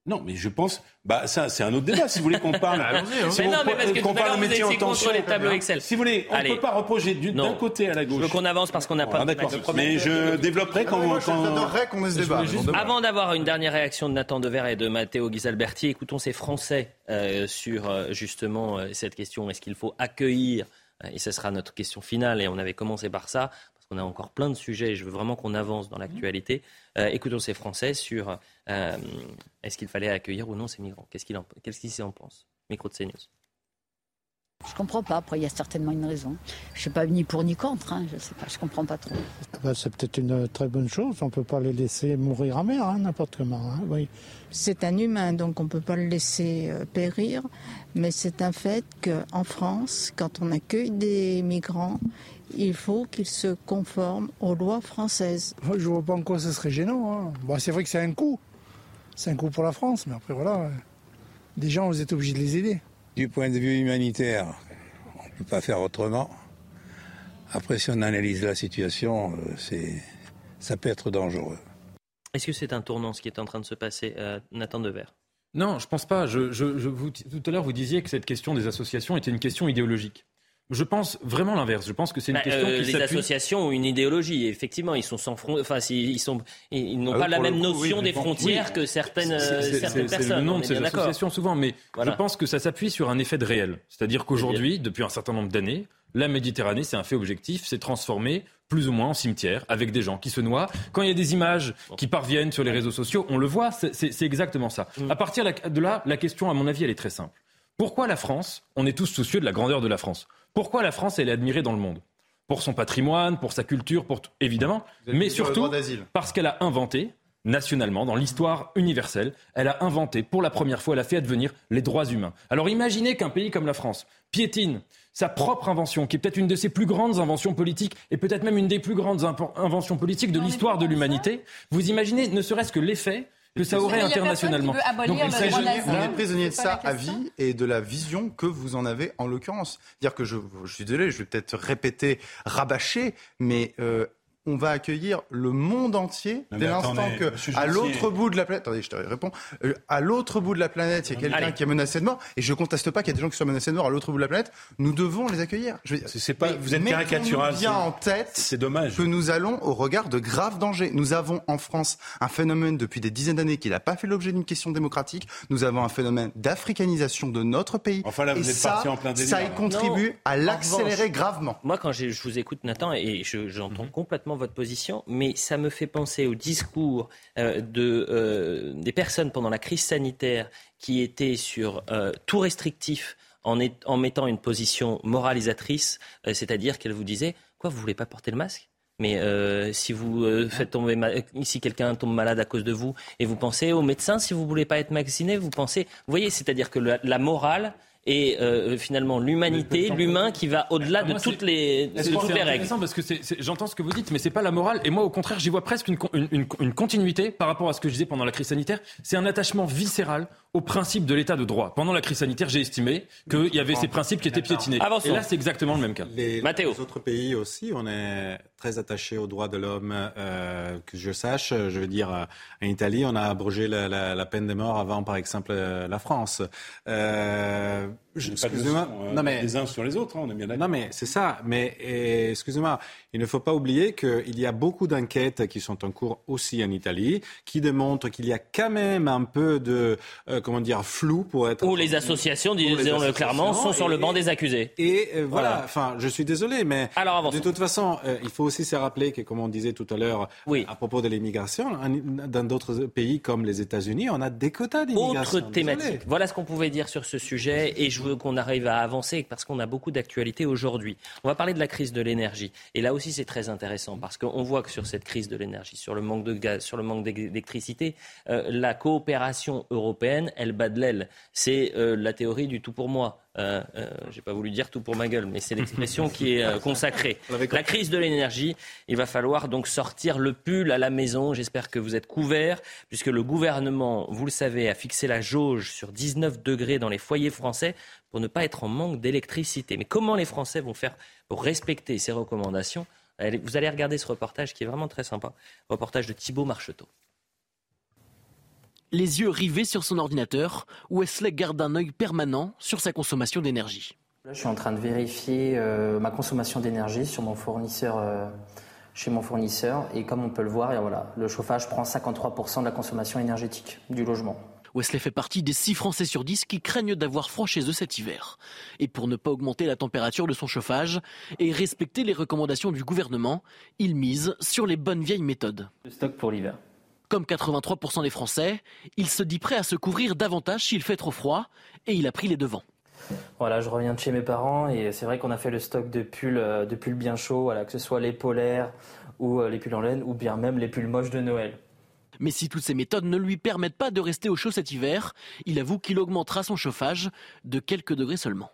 Non, mais je pense, bah ça, c'est un autre débat. Si vous voulez qu'on parle, [LAUGHS] hein. mais non, mais parce que qu'on parle métier en tension, les tableaux Excel. Si vous voulez, on ne peut pas reprocher d'un côté à la gauche. Je veux qu'on avance parce qu'on n'a pas. Ah, d'accord. Mais je développerai quand. Moi, j'adorerais qu'on ait ce débat. Avant d'avoir une dernière réaction de Nathan Dever et de Matteo Ghisalberti, écoutons ces Français euh, sur euh, justement cette question est-ce qu'il faut accueillir et ce sera notre question finale, et on avait commencé par ça, parce qu'on a encore plein de sujets, et je veux vraiment qu'on avance dans l'actualité. Euh, écoutons ces Français sur euh, est-ce qu'il fallait accueillir ou non ces migrants? Qu'est-ce qu'ils en, qu en pensent Micro de CNews. Je comprends pas. Après, il y a certainement une raison. Je ne sais pas ni pour ni contre. Hein. Je sais pas. Je comprends pas trop. Bah, c'est peut-être une très bonne chose. On peut pas les laisser mourir à mer, hein, n'importe comment. Hein. Oui. C'est un humain, donc on peut pas le laisser euh, périr. Mais c'est un fait qu'en France, quand on accueille des migrants, il faut qu'ils se conforment aux lois françaises. Je vois pas en quoi ce serait gênant. Bah, c'est vrai que c'est un coût. C'est un coût pour la France, mais après voilà, des gens, vous êtes obligés de les aider. Du point de vue humanitaire, on ne peut pas faire autrement. Après, si on analyse la situation, euh, c'est, ça peut être dangereux. Est-ce que c'est un tournant ce qui est en train de se passer, euh, Nathan Devers? Non, je pense pas. Je, vous, tout à l'heure, vous disiez que cette question des associations était une question idéologique. Je pense vraiment l'inverse. Je pense que c'est une bah, question euh, qui Les associations ont une idéologie. Effectivement, ils sont sans Enfin, ils sont, ils n'ont ah pas la même notion des frontières que certaines, certaines personnes. C'est le nom de ces associations souvent, mais je pense que ça s'appuie sur un effet de réel. C'est-à-dire qu'aujourd'hui, depuis un certain nombre d'années, la Méditerranée, c'est un fait objectif, c'est transformé plus ou moins en cimetière avec des gens qui se noient. Quand il y a des images qui parviennent sur les réseaux sociaux, on le voit, c'est exactement ça. Mm. À partir de là, la question, à mon avis, elle est très simple. Pourquoi la France On est tous soucieux de la grandeur de la France? Pourquoi la France, elle est admirée dans le monde? Pour son patrimoine, pour sa culture, pour tout, évidemment, mais surtout parce qu'elle a inventé, nationalement, dans l'histoire universelle, elle a inventé, pour la première fois, elle a fait advenir les droits humains. Alors imaginez qu'un pays comme la France piétine sa propre invention, qui est peut-être une de ses plus grandes inventions politiques, et peut-être même une des plus grandes inventions politiques de l'histoire de l'humanité. Vous imaginez, ne serait-ce que l'effet que ça aurait internationalement. Donc il s'agit on est prisonnier de ça à vie et de la vision que vous en avez en l'occurrence. Dire que je, je suis désolé, je vais peut-être répéter, rabâcher, mais euh, on va accueillir le monde entier dès l'instant que, à l'autre bout de la planète, attendez, je te réponds, euh, à l'autre bout de la planète, il y a quelqu'un qui est menacé de mort, et je conteste pas qu'il y a des gens qui soient menacés de mort à l'autre bout de la planète. Nous devons les accueillir. Je veux dire, c'est pas, vous êtes caricatural. bien en tête. C'est dommage. Que nous allons au regard de graves dangers. Nous avons en France un phénomène depuis des dizaines d'années qui n'a pas fait l'objet d'une question démocratique. Nous avons un phénomène d'africanisation de notre pays. Enfin là, vous et êtes ça, parti en plein délire. Ça y contribue à l'accélérer gravement. Moi, quand je vous écoute, Nathan, et j'entends Mhm. complètement votre position, mais ça me fait penser au discours euh, de, euh, des personnes pendant la crise sanitaire qui étaient sur euh, tout restrictif en, en mettant une position moralisatrice, c'est-à-dire qu'elles vous disaient Quoi, vous voulez pas porter le masque? Mais si vous faites tomber, quelqu'un tombe malade à cause de vous, et vous pensez au médecin, si vous voulez pas être vacciné, vous pensez, vous voyez, c'est-à-dire que la morale et euh, finalement l'humanité, l'humain qui va au-delà de Moi, toutes les, de C'est toutes les règles. intéressant parce que c'est- c'est- j'entends ce que vous dites, mais c'est pas la morale. Et moi, au contraire, j'y vois presque une, une- une- une continuité par rapport à ce que je disais pendant la crise sanitaire. C'est un attachement viscéral au principe de l'état de droit. Pendant la crise sanitaire, j'ai estimé qu'il y avait ces principes qui étaient piétinés. Avançons. Et là, c'est exactement le même cas. Les, Mathéo. les autres pays aussi, on est très attaché aux droits de l'homme. euh, que je sache, je veux dire, euh, en Italie, on a abrogé la, la- la peine de mort avant, par exemple, euh, la France. Euh, excusez-moi. euh, non mais les uns sur les autres, hein, on est bien d'accord. non mais c'est ça. Mais excusez-moi, il ne faut pas oublier qu'il y a beaucoup d'enquêtes qui sont en cours aussi en Italie, qui démontrent qu'il y a quand même un peu de euh, comment dire flou pour être. Ou les associations, disons-le clairement, sont sur le et- banc des accusés. Et euh, voilà, Voilà. enfin, je suis désolé, mais Alors, de toute façon, euh, il faut aussi se rappeler que, comme on disait tout à l'heure, à propos de l'immigration, dans d'autres pays comme les États-Unis, on a des quotas d'immigration. Autre thématique. Désolé. Voilà ce qu'on pouvait dire sur ce sujet et je veux qu'on arrive à avancer parce qu'on a beaucoup d'actualités aujourd'hui. On va parler de la crise de l'énergie. Et là aussi, c'est très intéressant parce qu'on voit que sur cette crise de l'énergie, sur le manque de gaz, sur le manque d'électricité, euh, la coopération européenne, elle bat de l'aile. C'est euh, la théorie du tout pour moi. Euh, euh, J'ai pas voulu dire tout pour ma gueule, mais c'est [LAUGHS] l'expression qui est euh, consacrée. La crise de l'énergie, il va falloir donc sortir le pull à la maison. J'espère que vous êtes couverts, puisque le gouvernement, vous le savez, a fixé la jauge sur 19 degrés dans les foyers français pour ne pas être en manque d'électricité. Mais comment les Français vont faire pour respecter ces recommandations? Vous allez regarder ce reportage qui est vraiment très sympa. Reportage de Thibault Marcheteau. Les yeux rivés sur son ordinateur, Wesley garde un œil permanent sur sa consommation d'énergie. Là, je suis en train de vérifier euh, ma consommation d'énergie sur mon fournisseur, euh, chez mon fournisseur. Et comme on peut le voir, et voilà, le chauffage prend 53% de la consommation énergétique du logement. Wesley fait partie des 6 Français sur 10 qui craignent d'avoir froid chez eux cet hiver. Et pour ne pas augmenter la température de son chauffage et respecter les recommandations du gouvernement, il mise sur les bonnes vieilles méthodes. Le stock pour l'hiver. Comme 83% des Français, il se dit prêt à se couvrir davantage s'il fait trop froid et il a pris les devants. Voilà, je reviens de chez mes parents et c'est vrai qu'on a fait le stock de pulls, euh, de pulls bien chauds, voilà, que ce soit les polaires ou euh, les pulls en laine ou bien même les pulls moches de Noël. Mais si toutes ces méthodes ne lui permettent pas de rester au chaud cet hiver, il avoue qu'il augmentera son chauffage de quelques degrés seulement.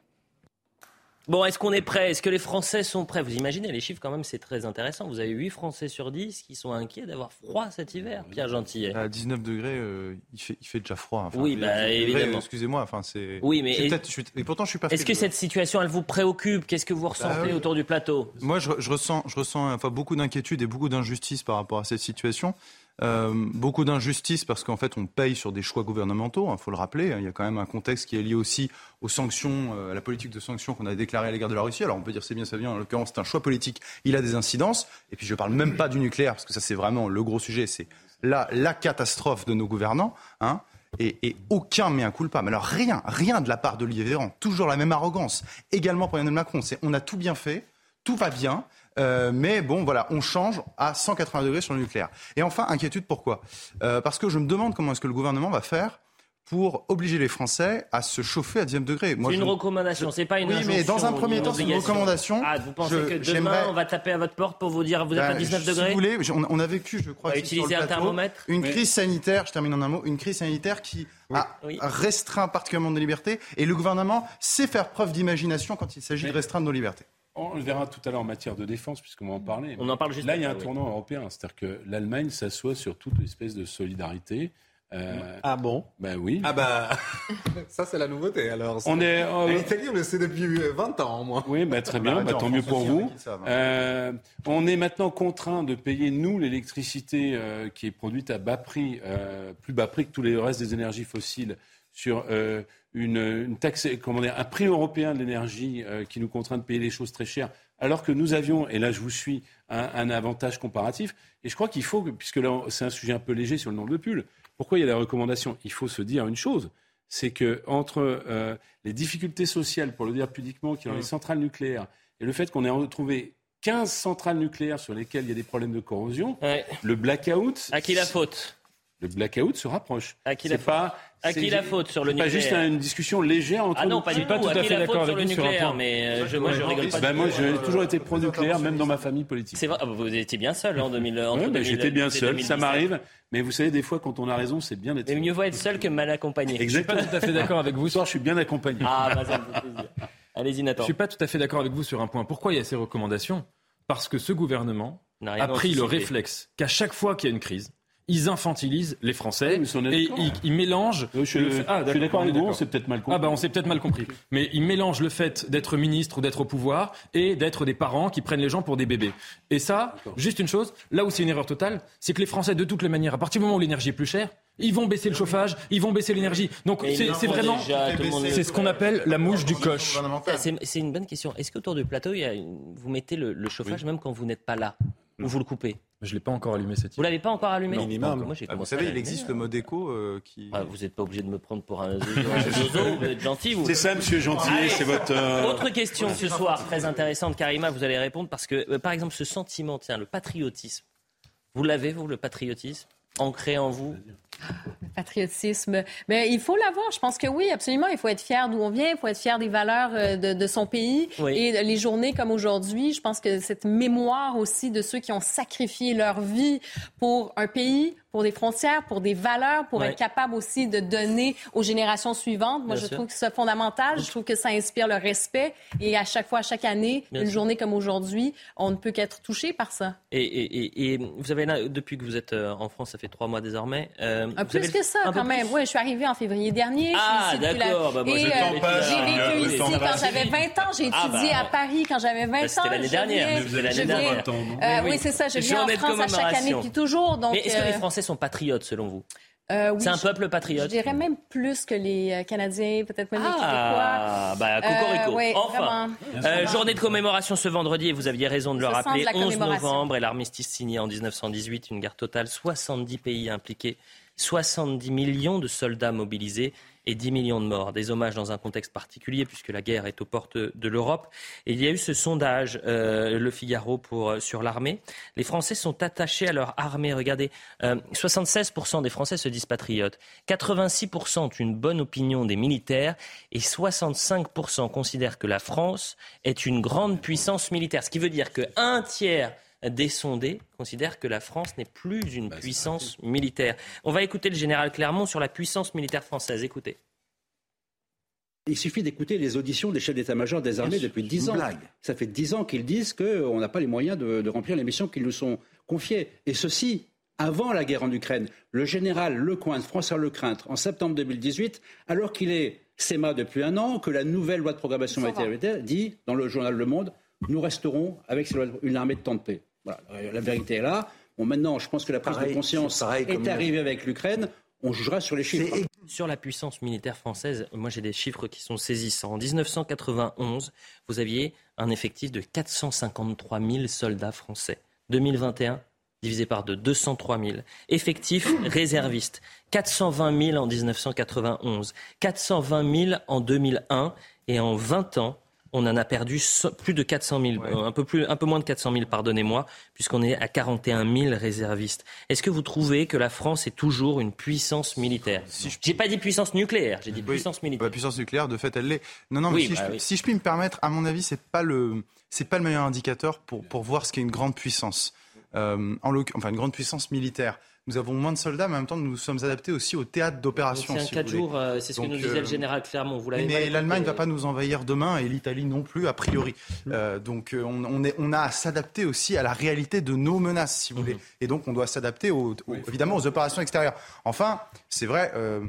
Bon, est-ce qu'on est prêt? Est-ce que les Français sont prêts? Vous imaginez, les chiffres, quand même, c'est très intéressant. Vous avez 8 Français sur 10 qui sont inquiets d'avoir froid cet hiver, Pierre Gentillet. À 19 degrés, euh, il, fait, il fait déjà froid. Enfin, Oui, bah, évidemment. Excusez-moi, enfin, c'est. Oui, mais et- peut-être- je suis- et pourtant, je suis pas. Est-ce que cette situation, elle vous préoccupe? Qu'est-ce que vous ressentez Bah oui. autour du plateau? Moi, je, je ressens, je ressens enfin, beaucoup d'inquiétude et beaucoup d'injustice par rapport à cette situation. Euh, beaucoup d'injustice parce qu'en fait, on paye sur des choix gouvernementaux, il faut le rappeler. hein. Il y a quand même un contexte qui est lié aussi aux sanctions, euh, à la politique de sanctions qu'on a déclarée à l'égard de la Russie. Alors, on peut dire c'est bien, c'est bien. En l'occurrence, c'est un choix politique. Il a des incidences. Et puis, je parle même pas du nucléaire parce que ça, c'est vraiment le gros sujet. C'est la, catastrophe de nos gouvernants. Hein. Et, et aucun coup pas. Mais alors rien, rien de la part d'Olivier Véran. Toujours la même arrogance. Également pour Emmanuel Macron. C'est on a tout bien fait, tout va bien. Euh, mais bon, voilà, on change à 180 degrés sur le nucléaire. Et enfin, inquiétude, pourquoi? Euh, Parce que je me demande comment est-ce que le gouvernement va faire pour obliger les Français à se chauffer à 10 degré. Moi, C'est une je- recommandation, c'est pas une Oui, mais dans un premier temps, c'est une recommandation. Ah, vous pensez Je- que demain, on va taper à votre porte pour vous dire vous êtes Ben, à 19 si degrés? vous voulez, on, on a vécu, je crois, On va ici sur utiliser le un plateau, thermomètre? une Oui. crise sanitaire, je termine en un mot, une crise sanitaire qui a restreint particulièrement nos libertés et le gouvernement sait faire preuve d'imagination quand il s'agit de restreindre nos libertés. On le verra tout à l'heure en matière de défense, puisqu'on va en parler. On en parle juste Là, il y a un oui. tournant européen. C'est-à-dire que l'Allemagne s'assoit sur toute espèce de solidarité Euh, ah bon? Ben oui. Ah bah [LAUGHS] ça c'est la nouveauté alors. On est en euh, Italie on le sait depuis 20 ans au moins. Oui, bah, très bien, bah, tant mieux pour vous. Euh, on est maintenant contraint de payer nous l'électricité euh, qui est produite à bas prix, euh, plus bas prix que tous les restes des énergies fossiles sur euh, une, une, taxe, comment dire, un prix européen de l'énergie euh, qui nous contraint de payer les choses très chères, alors que nous avions, et là je vous suis, un, un avantage comparatif. Et je crois qu'il faut, puisque là c'est un sujet un peu léger sur le nombre de pulls, pourquoi il y a la recommandation? Il faut se dire une chose, c'est que entre euh, les difficultés sociales, pour le dire pudiquement, qui ont les centrales nucléaires, et le fait qu'on ait retrouvé 15 centrales nucléaires sur lesquelles il y a des problèmes de corrosion, ouais. le blackout... À qui la faute? Le blackout se rapproche. À qui la faute pas, à qui la faute sur le nucléaire pas juste une discussion légère entre Ah non, pas du tout. À qui la faute sur le nucléaire Mais euh, je, moi, je rigole pas. Du moi, tout. j'ai toujours été pro-nucléaire, même dans ma famille politique. C'est vrai, ah, vous étiez bien seul en 2000. Entre Ouais, ben, 2000 J'étais bien seul, 2017. ça m'arrive. Mais vous savez, des fois, quand on a raison, c'est bien d'être Mais mieux vaut être seul que mal accompagné. Exactement. Je suis pas tout à fait d'accord avec vous. Ce soir, je suis bien accompagné. Ah, bah, ça me fait plaisir. Allez-y, Je Nathan. suis pas tout à fait d'accord avec vous sur un point. Pourquoi il y a ces recommandations? Parce que ce gouvernement a pris le réflexe qu'à chaque fois qu'il y a une crise, ils infantilisent les Français mais et ils, ils mélangent. Je suis, fait- Ah, suis d'accord on est avec vous, on s'est peut-être mal compris. Ah bah on s'est peut-être mal compris. Mais ils mélangent le fait d'être ministre ou d'être au pouvoir et d'être des parents qui prennent les gens pour des bébés. Et ça, juste une chose, là où c'est une erreur totale, c'est que les Français, de toutes les manières, à partir du moment où l'énergie est plus chère, ils vont baisser le chauffage, ils vont baisser l'énergie. Donc c'est vraiment, c'est ce qu'on appelle la mouche du coche. C'est une bonne question. Est-ce qu'autour du plateau, il y a une- vous mettez le, le chauffage même quand vous n'êtes pas là? Ou vous le coupez Je l'ai pas encore allumé cette Vous l'avez pas encore allumé Minimum. Moi, j'ai Ah, vous savez, il existe hein. le mode éco euh, qui. Ah, vous n'êtes pas obligé de me prendre pour un [LAUGHS] zozo, un zozo, vous êtes gentil. Vous. C'est ça, monsieur Allez. c'est votre. euh, Autre question ce soir, très intéressante, Karima, vous allez répondre parce que, euh, par exemple, ce sentiment, tiens, le patriotisme, vous l'avez, vous, le patriotisme, ancré en vous? Patriotisme. Mais il faut l'avoir. Je pense que oui, absolument. Il faut être fier d'où on vient. Il faut être fier des valeurs euh, de, de son pays. Oui. Et les journées comme aujourd'hui, je pense que cette mémoire aussi de ceux qui ont sacrifié leur vie pour un pays, pour des frontières, pour des valeurs, pour être capable aussi de donner aux générations suivantes. Moi, Bien je sûr. trouve que c'est fondamental. Je trouve que ça inspire le respect. Et à chaque fois, à chaque année, Bien une sûr. journée comme aujourd'hui, on ne peut qu'être touché par ça. et, et- et- et vous avez là, depuis que vous êtes euh, en France, ça fait trois mois désormais. euh, Vous plus que ça, quand même. Oui, je suis arrivée en février dernier. Ah, la- d'accord. Bah, Et, euh. J'ai Ah, vécu oui, ici quand j'avais 20 ans. J'ai Ah, étudié bah. à Paris quand j'avais 20 Bah, ans. c'était l'année dernière. vous l'année viens- dernière. Euh, Oui, c'est ça. Je viens en France à chaque année depuis toujours. Mais est-ce que les euh, Français sont patriotes selon vous? Euh, oui, C'est un peuple patriote Je dirais même plus que les euh, Canadiens, peut-être même les Québécois. Ah, bah, cocorico. Euh, enfin. Euh, journée de commémoration ce vendredi, et vous aviez raison de le rappeler. de la 11 commémoration. novembre et l'armistice signé en 1918, une guerre totale, 70 pays impliqués, 70 millions de soldats mobilisés et 10 millions de morts. Des hommages dans un contexte particulier puisque la guerre est aux portes de l'Europe. Et il y a eu ce sondage, euh, Le Figaro, pour, euh, sur l'armée. Les Français sont attachés à leur armée. Regardez, euh, 76% des Français se disent patriotes. 86% ont une bonne opinion des militaires et 65% considèrent que la France est une grande puissance militaire. Ce qui veut dire que un tiers des sondés considèrent que la France n'est plus une puissance militaire. On va écouter le général Clermont sur la puissance militaire française. Écoutez. Il suffit d'écouter les auditions des chefs d'état-major des armées depuis dix ans. Ça fait dix ans qu'ils disent qu'on n'a pas les moyens de, de remplir les missions qui nous sont confiées. Et ceci, avant la guerre en Ukraine. Le général Lecointre, François Lecrintre, en septembre 2018, alors qu'il est SEMA depuis un an, que la nouvelle loi de programmation militaire dit, dans le journal Le Monde, nous resterons avec une armée de temps de paix. Voilà, la vérité est là. Bon, maintenant, je pense que la prise Pareil, de conscience est comme- arrivée avec l'Ukraine. On jugera sur les chiffres. Sur la puissance militaire française, moi j'ai des chiffres qui sont saisissants. En 1991, vous aviez un effectif de 453 000 soldats français. 2021, divisé par deux, 203 000. Effectif réserviste, 420 000 en 1991, 420 000 en 2001, et en 20 ans, on en a perdu plus de 400 000, euh, un, peu plus, un peu moins de 400 000, pardonnez-moi, puisqu'on est à 41 000 réservistes. Est-ce que vous trouvez que la France est toujours une puissance militaire J'ai pas dit puissance nucléaire, j'ai dit puissance militaire. La puissance nucléaire, de fait, elle l'est. Non, non, mais Oui, si, bah je, oui. si je puis me permettre, à mon avis, c'est pas le, c'est pas le meilleur indicateur pour, pour voir ce qu'est une grande puissance. Euh, en enfin, une grande puissance militaire. Nous avons moins de soldats, mais en même temps, nous nous sommes adaptés aussi au théâtre d'opération. C'est vous voulez. jours, euh, c'est ce que nous disait euh, le général Clermont. Vous l'avez mais l'Allemagne ne va pas nous envahir demain et l'Italie non plus, a priori. Euh, donc euh, on, on est, on a à s'adapter aussi à la réalité de nos menaces, si vous voulez. Et donc on doit s'adapter évidemment aux opérations extérieures. Enfin, c'est vrai, euh,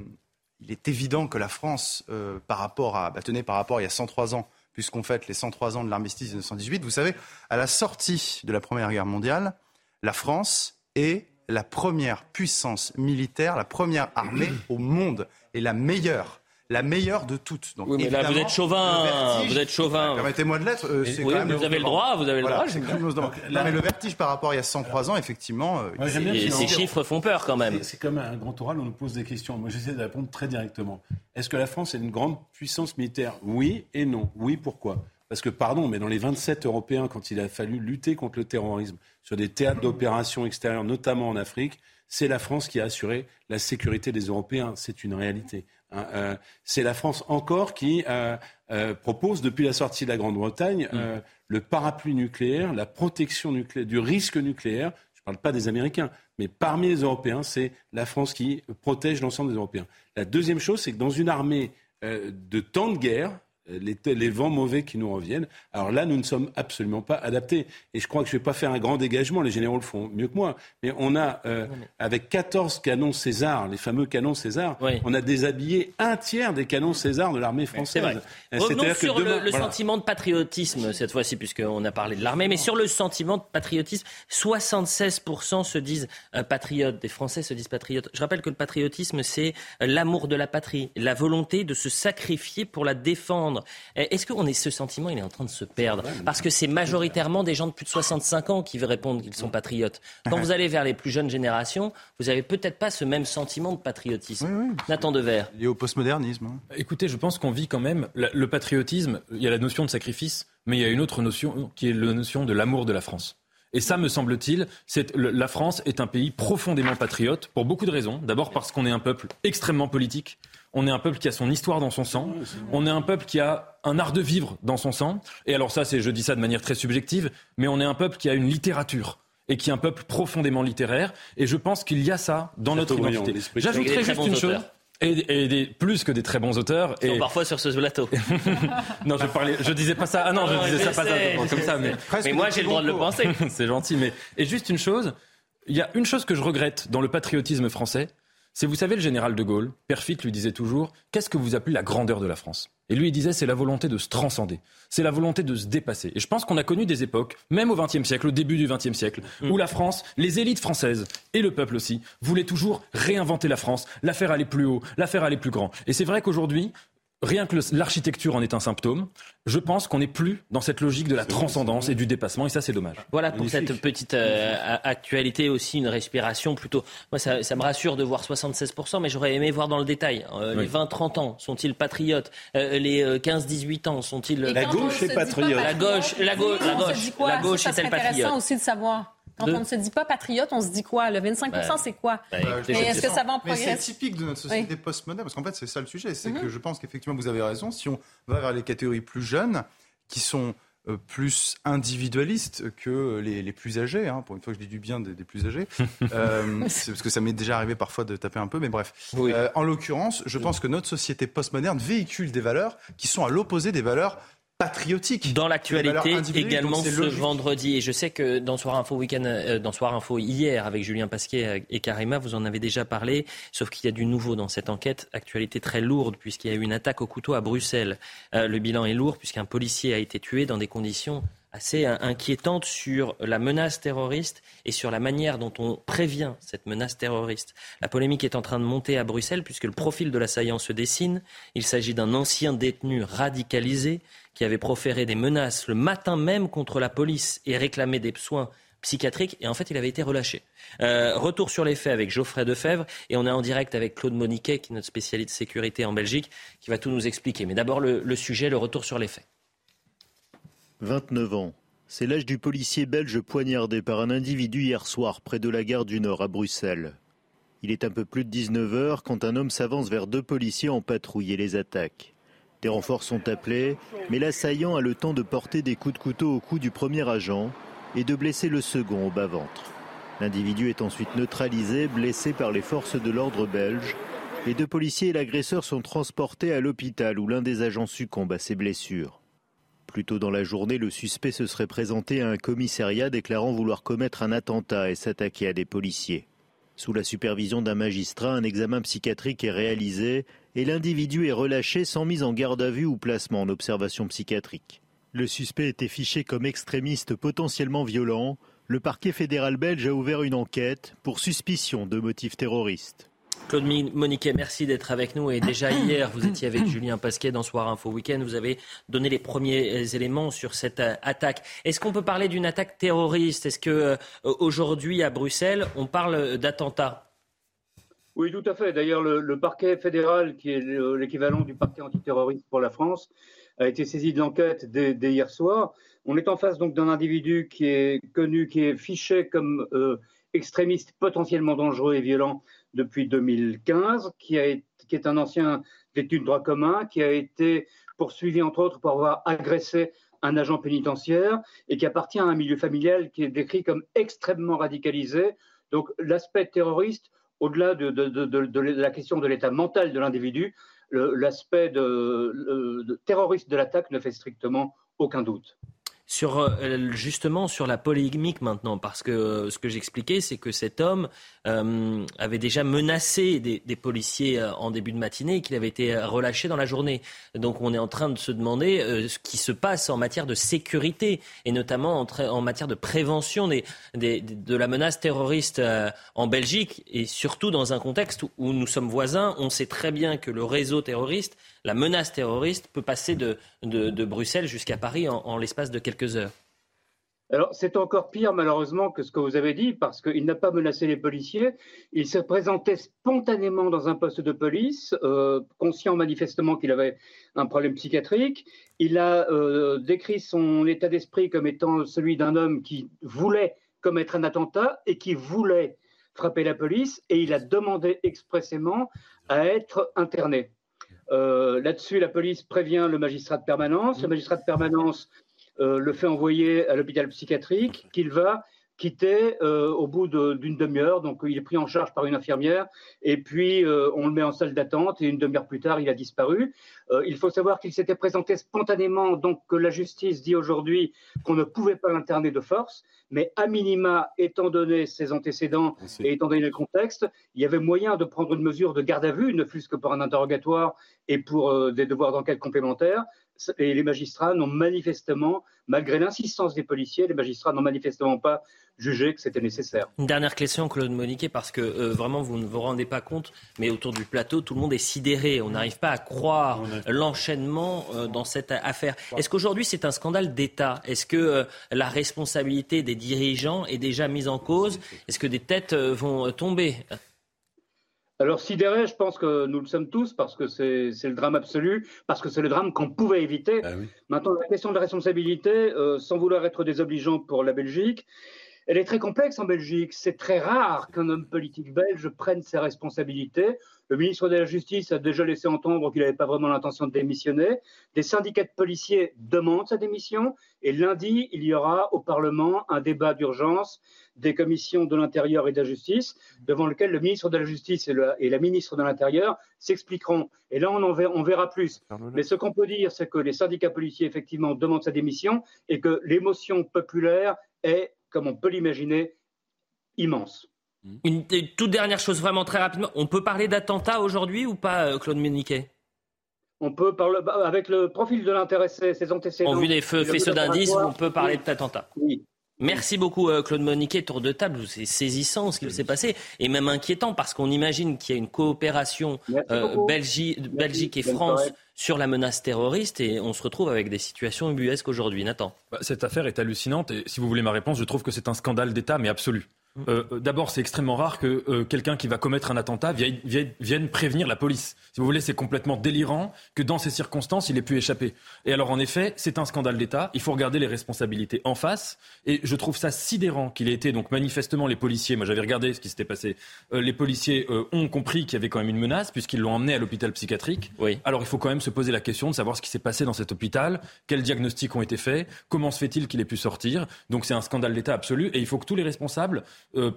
il est évident que la France, euh, par rapport à, bah, tenez, par rapport à il y a 103 ans, puisqu'on fête les 103 ans de l'armistice de 1918, vous savez, à la sortie de la Première Guerre mondiale, la France est la première puissance militaire, la première armée au monde et la meilleure. La meilleure de toutes. Donc, Oui, mais là, vous êtes chauvin, vertige- vous êtes chauvin. Permettez-moi de l'être. euh, oui, quand même vous avez le droit, vous avez le Voilà, droit, c'est. Non, mais le vertige par rapport à il y a 103 ans, effectivement. euh, Moi, j'aime bien Et qu'il ces chiffres font peur quand même. C'est- C'est comme un grand oral, on nous pose des questions. Moi, j'essaie de répondre très directement. Est-ce que la France est une grande puissance militaire? Oui et non. Oui, pourquoi? Parce que, pardon, mais dans les 27 Européens, quand il a fallu lutter contre le terrorisme sur des théâtres d'opérations extérieures, notamment en Afrique, c'est la France qui a assuré la sécurité des Européens. C'est une réalité. hein. Euh, c'est la France encore qui euh, euh, propose, depuis la sortie de la Grande-Bretagne, euh, le parapluie nucléaire, la protection nucléaire, du risque nucléaire. Je ne parle pas des Américains, mais parmi les Européens, c'est la France qui protège l'ensemble des Européens. La deuxième chose, c'est que dans une armée de temps de guerre, les, les vents mauvais qui nous reviennent. Alors là, nous ne sommes absolument pas adaptés. Et je crois que je ne vais pas faire un grand dégagement, les généraux le font mieux que moi. Mais on a, euh, avec 14 canons César, les fameux canons César, on a déshabillé un tiers des canons César de l'armée C'est française. vrai. Euh, Revenons sur demain- le, le voilà. sentiment de patriotisme cette fois-ci, puisqu'on a parlé de l'armée, mais sur le sentiment de patriotisme, 76% se disent euh, patriotes, des Français se disent patriotes. Je rappelle que le patriotisme, c'est euh, l'amour de la patrie, la volonté de se sacrifier pour la défendre. Euh, Est-ce qu'on est ce sentiment, il est en train de se perdre Parce que c'est majoritairement des gens de plus de 65 ans qui répondent qu'ils sont patriotes. Quand vous [LAUGHS] allez vers les plus jeunes générations, vous n'avez peut-être pas ce même sentiment de patriotisme. Nathan Dever. Lié au postmodernisme. hein. Écoutez, je pense qu'on vit quand même le patriotisme. Il y a la notion de sacrifice, mais il y a une autre notion qui est la notion de l'amour de la France. Et ça, me semble-t-il, la France est un pays profondément patriote pour beaucoup de raisons. D'abord parce qu'on est un peuple extrêmement politique. On est un peuple qui a son histoire dans son sang. On est un peuple qui a un art de vivre dans son sang. Et alors ça, c'est, je dis ça de manière très subjective, mais on est un peuple qui a une littérature et qui est un peuple profondément littéraire. Et je pense qu'il y a ça dans notre identité. J'ajouterais juste une chose. Et, et des, plus que des très bons auteurs. Ils sont Et, parfois sur ce plateau. [LAUGHS] [LAUGHS] non, je parlais, je disais pas ça. Ah non, je Non, disais je ça pas ça, comme ça. Mais, Mais moi, j'ai le droit de le penser. [LAUGHS] c'est gentil. Mais et juste une chose, il y a une chose que je regrette dans le patriotisme français, c'est vous savez le général de Gaulle, Perfit lui disait toujours, qu'est-ce que vous appelez la grandeur de la France? Et lui il disait c'est la volonté de se transcender, c'est la volonté de se dépasser. Et je pense qu'on a connu des époques, même au XXe siècle, au début du XXe siècle, où la France, les élites françaises et le peuple aussi voulaient toujours réinventer la France, la faire aller plus haut, la faire aller plus grand. Et c'est vrai qu'aujourd'hui Rien que l'architecture en est un symptôme. Je pense qu'on n'est plus dans cette logique de la transcendance et du dépassement, et ça, c'est dommage. Voilà pour cette petite euh, actualité aussi, une respiration plutôt. Moi, ça, ça me rassure de voir 76%, mais j'aurais aimé voir dans le détail. Euh, Oui. Les 20-30 ans, sont-ils patriotes Euh, Les euh, 15-18 ans, sont-ils... La gauche, la gauche, la gauche, la gauche Ça, ça est-elle serait intéressant patriote? aussi de savoir. Quand De- on ne se dit pas patriote, on se dit quoi? Le 25 Bah, c'est quoi? Mais je est-ce que ça va en Mais c'est typique de notre société postmoderne, parce qu'en fait, c'est ça le sujet. C'est Mhm. que je pense qu'effectivement, vous avez raison. Si on va vers les catégories plus jeunes, qui sont euh, plus individualistes que les, les plus âgés, hein, pour une fois que je dis du bien des, des plus âgés, [LAUGHS] euh, c'est parce que ça m'est déjà arrivé parfois de taper un peu, mais bref. Euh, en l'occurrence, je pense que notre société postmoderne véhicule des valeurs qui sont à l'opposé des valeurs patriotiques. Dans l'actualité également ce vendredi. Et je sais que dans Soir Info Week-end, euh, dans Soir Info hier avec Julien Pasquet et Karima, vous en avez déjà parlé. Sauf qu'il y a du nouveau dans cette enquête. Actualité très lourde puisqu'il y a eu une attaque au couteau à Bruxelles. Euh, le bilan est lourd puisqu'un policier a été tué dans des conditions assez euh, inquiétantes sur la menace terroriste et sur la manière dont on prévient cette menace terroriste. La polémique est en train de monter à Bruxelles puisque le profil de l'assaillant se dessine. Il s'agit d'un ancien détenu radicalisé qui avait proféré des menaces le matin même contre la police et réclamé des soins psychiatriques et en fait il avait été relâché. Euh, retour sur les faits avec Geoffrey Defebvre et on est en direct avec Claude Moniquet qui est notre spécialiste sécurité en Belgique qui va tout nous expliquer. Mais d'abord le, le sujet, le retour sur les faits. 29 ans. C'est l'âge du policier belge poignardé par un individu hier soir près de la gare du Nord à Bruxelles. Il est un peu plus de 19 heures quand un homme s'avance vers deux policiers en patrouille et les attaque. Des renforts sont appelés, mais l'assaillant a le temps de porter des coups de couteau au cou du premier agent et de blesser le second au bas-ventre. L'individu est ensuite neutralisé, blessé par les forces de l'ordre belges. Les deux policiers et l'agresseur sont transportés à l'hôpital où l'un des agents succombe à ses blessures. Plus tôt dans la journée, le suspect se serait présenté à un commissariat déclarant vouloir commettre un attentat et s'attaquer à des policiers. Sous la supervision d'un magistrat, un examen psychiatrique est réalisé et l'individu est relâché sans mise en garde à vue ou placement en observation psychiatrique. Le suspect était fiché comme extrémiste potentiellement violent. Le parquet fédéral belge a ouvert une enquête pour suspicion de motifs terroristes. Claude Moniquet, merci d'être avec nous. Et déjà hier, vous étiez avec Julien Pasquet dans Soir Info Week-end. Vous avez donné les premiers éléments sur cette euh, attaque. Est-ce qu'on peut parler d'une attaque terroriste? Est-ce que euh, aujourd'hui à Bruxelles, on parle d'attentat oui, tout à fait. D'ailleurs, le, parquet fédéral, qui est l'équivalent du parquet antiterroriste pour la France, a été saisi de l'enquête dès, hier soir. On est en face donc d'un individu qui est connu, qui est fiché comme euh, extrémiste potentiellement dangereux et violent depuis 2015, qui, qui est un ancien d'études droit commun, qui a été poursuivi entre autres pour avoir agressé un agent pénitentiaire et qui appartient à un milieu familial qui est décrit comme extrêmement radicalisé. Donc l'aspect terroriste, au-delà de, la question de l'état mental de l'individu, l'aspect terroriste de l'attaque ne fait strictement aucun doute sur euh, justement sur la polémique maintenant, parce que euh, ce que j'expliquais, c'est que cet homme euh, avait déjà menacé des, policiers en début de matinée et qu'il avait été relâché dans la journée. Donc on est en train de se demander ce qui se passe en matière de sécurité et notamment en, en matière de prévention des, de la menace terroriste en Belgique et surtout dans un contexte où nous sommes voisins. On sait très bien que le réseau terroriste la menace terroriste peut passer de, Bruxelles jusqu'à Paris en, l'espace de quelques heures. Alors, c'est encore pire, malheureusement, que ce que vous avez dit, parce qu'il n'a pas menacé les policiers. Il s'est présenté spontanément dans un poste de police, euh, conscient manifestement qu'il avait un problème psychiatrique. Il a euh, décrit son état d'esprit comme étant celui d'un homme qui voulait commettre un attentat et qui voulait frapper la police, et il a demandé expressément à être interné. Euh, là-dessus, la police prévient le magistrat de permanence. Le magistrat de permanence euh, le fait envoyer à l'hôpital psychiatrique qu'il va quitter euh, au bout d'une demi-heure. Donc, il est pris en charge par une infirmière et puis on le met en salle d'attente et une demi-heure plus tard, il a disparu. il faut savoir qu'il s'était présenté spontanément, donc que la justice dit aujourd'hui qu'on ne pouvait pas l'interner de force, mais à minima, étant donné ses antécédents et étant donné le contexte, il y avait moyen de prendre une mesure de garde à vue, ne fût-ce que pour un interrogatoire et pour euh, des devoirs d'enquête complémentaires. Et les magistrats n'ont manifestement, malgré l'insistance des policiers, les magistrats n'ont manifestement pas jugé que c'était nécessaire. Une dernière question, Claude Moniquet, parce que euh, vraiment vous ne vous rendez pas compte, mais autour du plateau, tout le monde est sidéré. On n'arrive pas à croire l'enchaînement euh, dans cette affaire. Est-ce qu'aujourd'hui c'est un scandale d'État? Est-ce que la responsabilité des dirigeants est déjà mise en cause? Est-ce que des têtes vont tomber? Alors sidéré, je pense que nous le sommes tous parce que c'est le drame absolu, parce que c'est le drame qu'on pouvait éviter. Ah Maintenant, la question de la responsabilité, euh, sans vouloir être désobligeant pour la Belgique, elle est très complexe en Belgique. C'est très rare qu'un homme politique belge prenne ses responsabilités. Le ministre de la Justice a déjà laissé entendre qu'il n'avait pas vraiment l'intention de démissionner. Des syndicats de policiers demandent sa démission. Et lundi, il y aura au Parlement un débat d'urgence des commissions de l'Intérieur et de la Justice, devant lequel le ministre de la Justice et, la ministre de l'Intérieur s'expliqueront. Et là, on, en verra, on verra plus. Mais ce qu'on peut dire, c'est que les syndicats policiers, effectivement, demandent sa démission et que l'émotion populaire est comme on peut l'imaginer, immense. Une, toute dernière chose, vraiment très rapidement. On peut parler d'attentat aujourd'hui ou pas, euh, Claude Méniquet? On peut parler, bah, avec le profil de l'intéressé, ses antécédents. En vue des faisceaux d'indices, on peut parler d'attentat. Oui. Merci beaucoup euh, Claude Moniquet, tour de table, c'est saisissant ce qui s'est passé et même inquiétant parce qu'on imagine qu'il y a une coopération euh, Belgique, et France sur la menace terroriste et on se retrouve avec des situations ubuesques aujourd'hui. Nathan. Bah, cette affaire est hallucinante et si vous voulez ma réponse, je trouve que c'est un scandale d'État mais absolu. Euh, euh, d'abord, c'est extrêmement rare que euh, quelqu'un qui va commettre un attentat vienne, prévenir la police. Si vous voulez, c'est complètement délirant que dans ces circonstances, il ait pu échapper. Et alors, en effet, c'est un scandale d'État. Il faut regarder les responsabilités en face. Et je trouve ça sidérant qu'il ait été, donc manifestement, les policiers, moi j'avais regardé ce qui s'était passé, les policiers ont compris qu'il y avait quand même une menace, puisqu'ils l'ont emmené à l'hôpital psychiatrique. Oui. Alors, il faut quand même se poser la question de savoir ce qui s'est passé dans cet hôpital, quels diagnostics ont été faits, comment se fait-il qu'il ait pu sortir. Donc, c'est un scandale d'État absolu. Et il faut que tous les responsables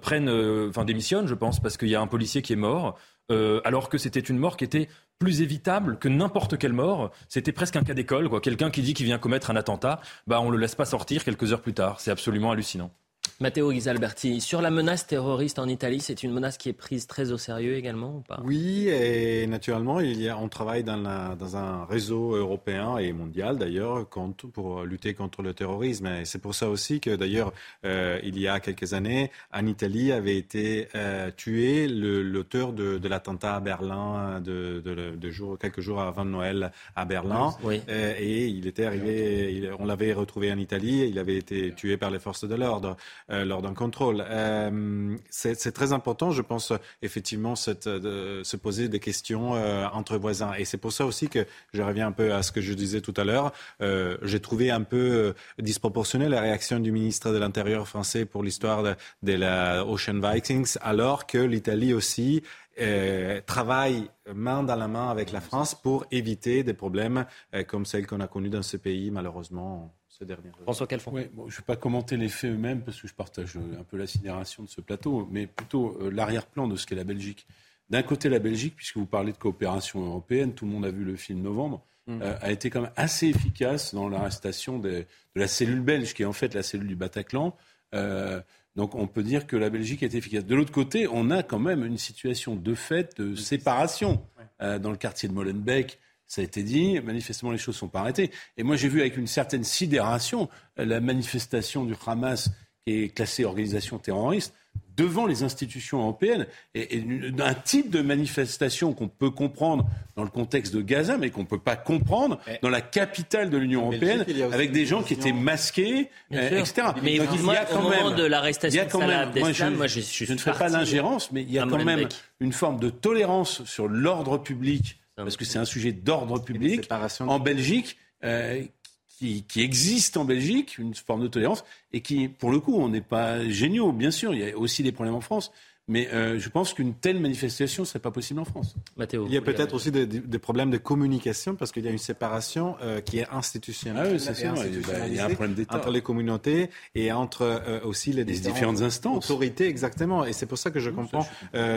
prennent, enfin démissionnent, je pense, parce qu'il y a un policier qui est mort. alors que c'était une mort qui était plus évitable que n'importe quelle mort. C'était presque un cas d'école, quoi. Quelqu'un qui dit qu'il vient commettre un attentat, bah on le laisse pas sortir quelques heures plus tard. C'est absolument hallucinant. Matteo Ghisalberti, sur la menace terroriste en Italie, c'est une menace qui est prise très au sérieux également ou pas? Oui, et naturellement, il y a, on travaille dans, la, dans un réseau européen et mondial d'ailleurs pour lutter contre le terrorisme. Et c'est pour ça aussi que d'ailleurs, euh, il y a quelques années, en Italie avait été euh, tué l'auteur de, de l'attentat à Berlin de, de, de jour, quelques jours avant Noël à Berlin. Oui. Euh, et il était arrivé, il, on l'avait retrouvé en Italie, il avait été tué par les forces de l'ordre. Euh, lors d'un contrôle. Euh, c'est très important, je pense, effectivement, cette, de, se poser des questions euh, entre voisins. Et c'est pour ça aussi que je reviens un peu à ce que je disais tout à l'heure. J'ai trouvé un peu disproportionnée la réaction du ministre de l'Intérieur français pour l'histoire de, de, la Ocean Vikings, alors que l'Italie aussi euh, travaille main dans la main avec la France pour éviter des problèmes comme celles qu'on a connus dans ce pays, malheureusement. François Je ne vais pas commenter les faits eux-mêmes parce que je partage un peu la sidération de ce plateau, mais plutôt euh, l'arrière-plan de ce qu'est la Belgique. D'un côté, la Belgique, puisque vous parlez de coopération européenne, tout le monde a vu le film Novembre, mm. euh, a été quand même assez efficace dans l'arrestation de la cellule belge, qui est en fait la cellule du Bataclan. Euh, donc on peut dire que la Belgique est efficace. De l'autre côté, on a quand même une situation de fait de séparation dans le quartier de Molenbeek ça a été dit, manifestement les choses ne sont pas arrêtées. Et moi j'ai vu avec une certaine sidération la manifestation du Hamas qui est classée organisation terroriste devant les institutions européennes. Et, un type de manifestation qu'on peut comprendre dans le contexte de Gaza, mais qu'on ne peut pas comprendre dans la capitale de l'Union européenne, avec des gens qui étaient masqués, euh, etc. Mais il y a quand au moment de l'arrestation de Salah Abdeslam, moi, je, je, ne fais pas d'ingérence, mais il y a quand même une forme de tolérance sur l'ordre public parce que c'est un sujet d'ordre public en Belgique. Euh, qui, qui, existe en Belgique, une forme de tolérance, et qui, pour le coup, on n'est pas géniaux, bien sûr, il y a aussi des problèmes en France, mais euh, je pense qu'une telle manifestation ne serait pas possible en France. Mathéo, il y a peut-être aussi des, des, problèmes de communication parce qu'il y a une séparation euh, qui est institutionnelle. Ah oui, c'est sûr. Il y a un problème d'État. Entre les communautés et entre euh, aussi les, différentes instances. Autorités, exactement. Et c'est pour ça que je comprends.